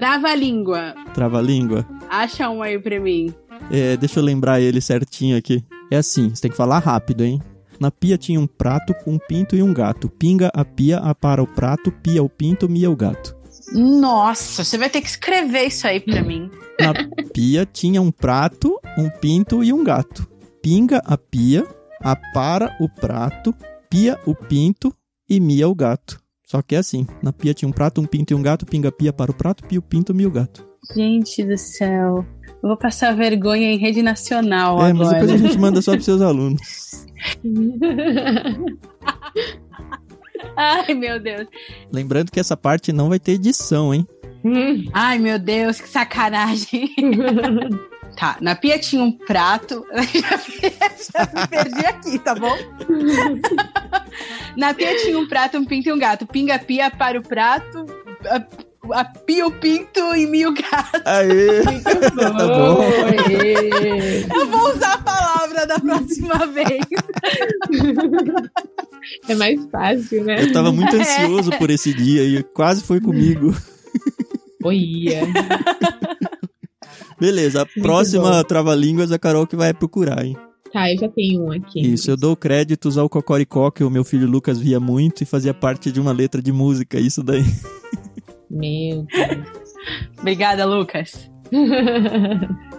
C: Trava-língua.
A: Trava-língua?
C: Acha um aí pra mim.
A: É, deixa eu lembrar ele certinho aqui. É assim, você tem que falar rápido, hein? Na pia tinha um prato, um pinto e um gato. Pinga a pia, apara o prato, pia o pinto, mia o gato.
C: Nossa, você vai ter que escrever isso aí pra mim.
A: Na pia tinha um prato, um pinto e um gato. Pinga a pia, apara o prato, pia o pinto e mia o gato. Só que é assim, na pia tinha um prato, um pinto e um gato, pinga pia para o prato, pia o pinto, mia o gato.
C: Gente do céu. Eu vou passar vergonha em rede nacional
A: é,
C: agora.
A: mas depois a gente manda só pros seus alunos.
C: Ai, meu Deus.
A: Lembrando que essa parte não vai ter edição, hein?
C: Ai, meu Deus, que sacanagem. tá, na pia tinha um prato. Já me perdi aqui, tá bom? Na pia tinha um prato, um pinto e um gato. Pinga a pia para o prato. A, a pia o pinto e mil gato.
A: Aê! tá bom.
C: Eu vou usar a palavra da próxima vez.
B: É mais fácil, né?
A: Eu tava muito ansioso por esse dia e quase foi comigo.
B: Olha.
A: Beleza, a próxima trava-línguas a Carol que vai procurar, hein?
B: Tá, eu já tenho um aqui.
A: Isso, eu dou créditos ao Cocoricó, que o meu filho Lucas via muito e fazia parte de uma letra de música, isso daí.
B: Meu Deus.
C: Obrigada, Lucas.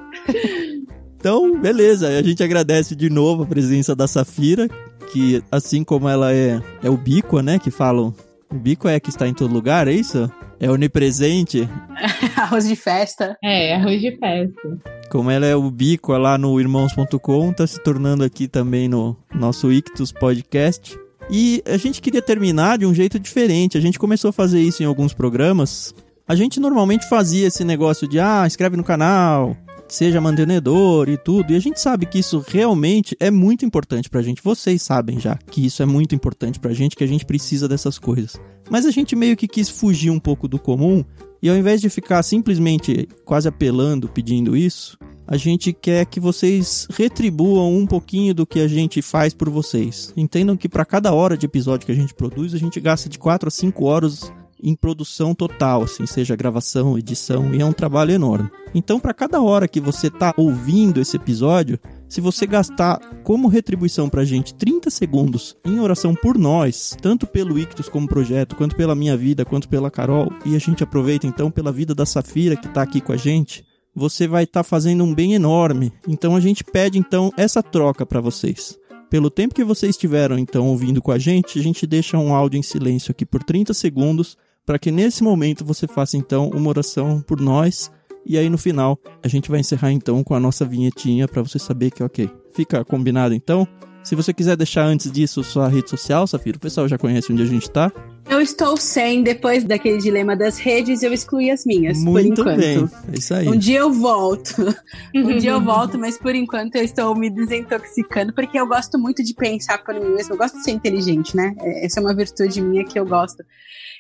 A: Então, beleza, a gente agradece de novo a presença da Safira, que assim como ela é, é ubíqua, né, que falam... Ubíqua é que está em todo lugar, é isso? É onipresente.
C: Arroz de festa.
B: É, arroz de festa.
A: Como ela é ubíqua lá no irmãos.com, tá se tornando aqui também no nosso Ictus Podcast. E a gente queria terminar de um jeito diferente. A gente começou a fazer isso em alguns programas. A gente normalmente fazia esse negócio de, ah, inscreve no canal, seja mantenedor e tudo. E a gente sabe que isso realmente é muito importante pra gente. Vocês sabem já que isso é muito importante pra gente, que a gente precisa dessas coisas. Mas a gente meio que quis fugir um pouco do comum e ao invés de ficar simplesmente quase apelando, pedindo isso, a gente quer que vocês retribuam um pouquinho do que a gente faz por vocês. Entendam que para cada hora de episódio que a gente produz, a gente gasta de 4 a 5 horas em produção total, assim, seja gravação, edição, e é um trabalho enorme. Então, para cada hora que você está ouvindo esse episódio, se você gastar como retribuição pra gente 30 segundos em oração por nós, tanto pelo Ictus como projeto, quanto pela minha vida, quanto pela Carol, e a gente aproveita então pela vida da Safira que tá aqui com a gente, você vai estar tá fazendo um bem enorme. Então a gente pede então essa troca para vocês. Pelo tempo que vocês estiveram então ouvindo com a gente, a gente deixa um áudio em silêncio aqui por 30 segundos para que nesse momento você faça então uma oração por nós e aí no final a gente vai encerrar então com a nossa vinhetinha para você saber que ok. Fica combinado então? Se você quiser deixar antes disso sua rede social, Safira, o pessoal já conhece onde a gente tá.
C: Eu estou sem, depois daquele dilema das redes, eu excluí as minhas,
A: Muito
C: por enquanto.
A: bem, é isso aí.
C: Um dia eu volto. um dia eu volto, mas por enquanto eu estou me desintoxicando, porque eu gosto muito de pensar por mim mesma. Eu gosto de ser inteligente, né? É, essa é uma virtude minha que eu gosto.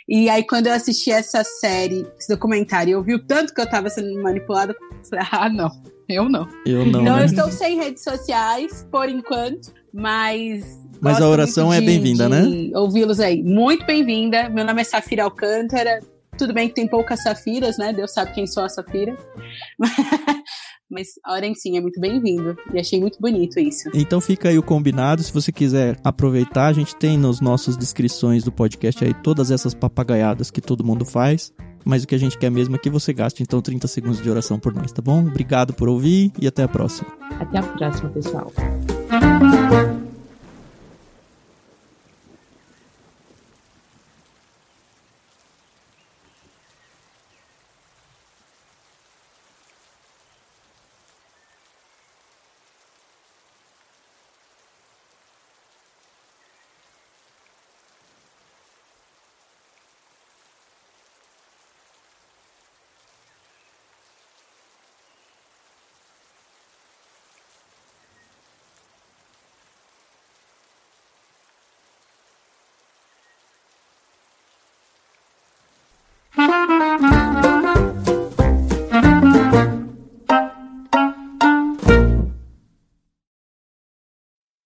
C: E aí, quando eu assisti essa série, esse documentário, eu vi o tanto que eu tava sendo manipulada, eu falei, ah, não, eu não.
A: Eu não.
C: Então,
A: né?
C: eu estou sem redes sociais, por enquanto, mas.
A: Mas a oração é
C: de-
A: bem-vinda, né?
C: Ouvi-los aí. Muito bem-vinda. Meu nome é Safira Alcântara. Tudo bem que tem poucas Safiras, né? Deus sabe quem sou a Safira. Mas orem sim, é muito bem-vindo. E achei muito bonito isso.
A: Então fica aí o combinado. Se você quiser aproveitar, a gente tem nas nossas descrições do podcast aí todas essas papagaiadas que todo mundo faz. Mas o que a gente quer mesmo é que você gaste então 30 segundos de oração por nós, tá bom? Obrigado por ouvir e até a próxima.
B: Até a próxima, pessoal.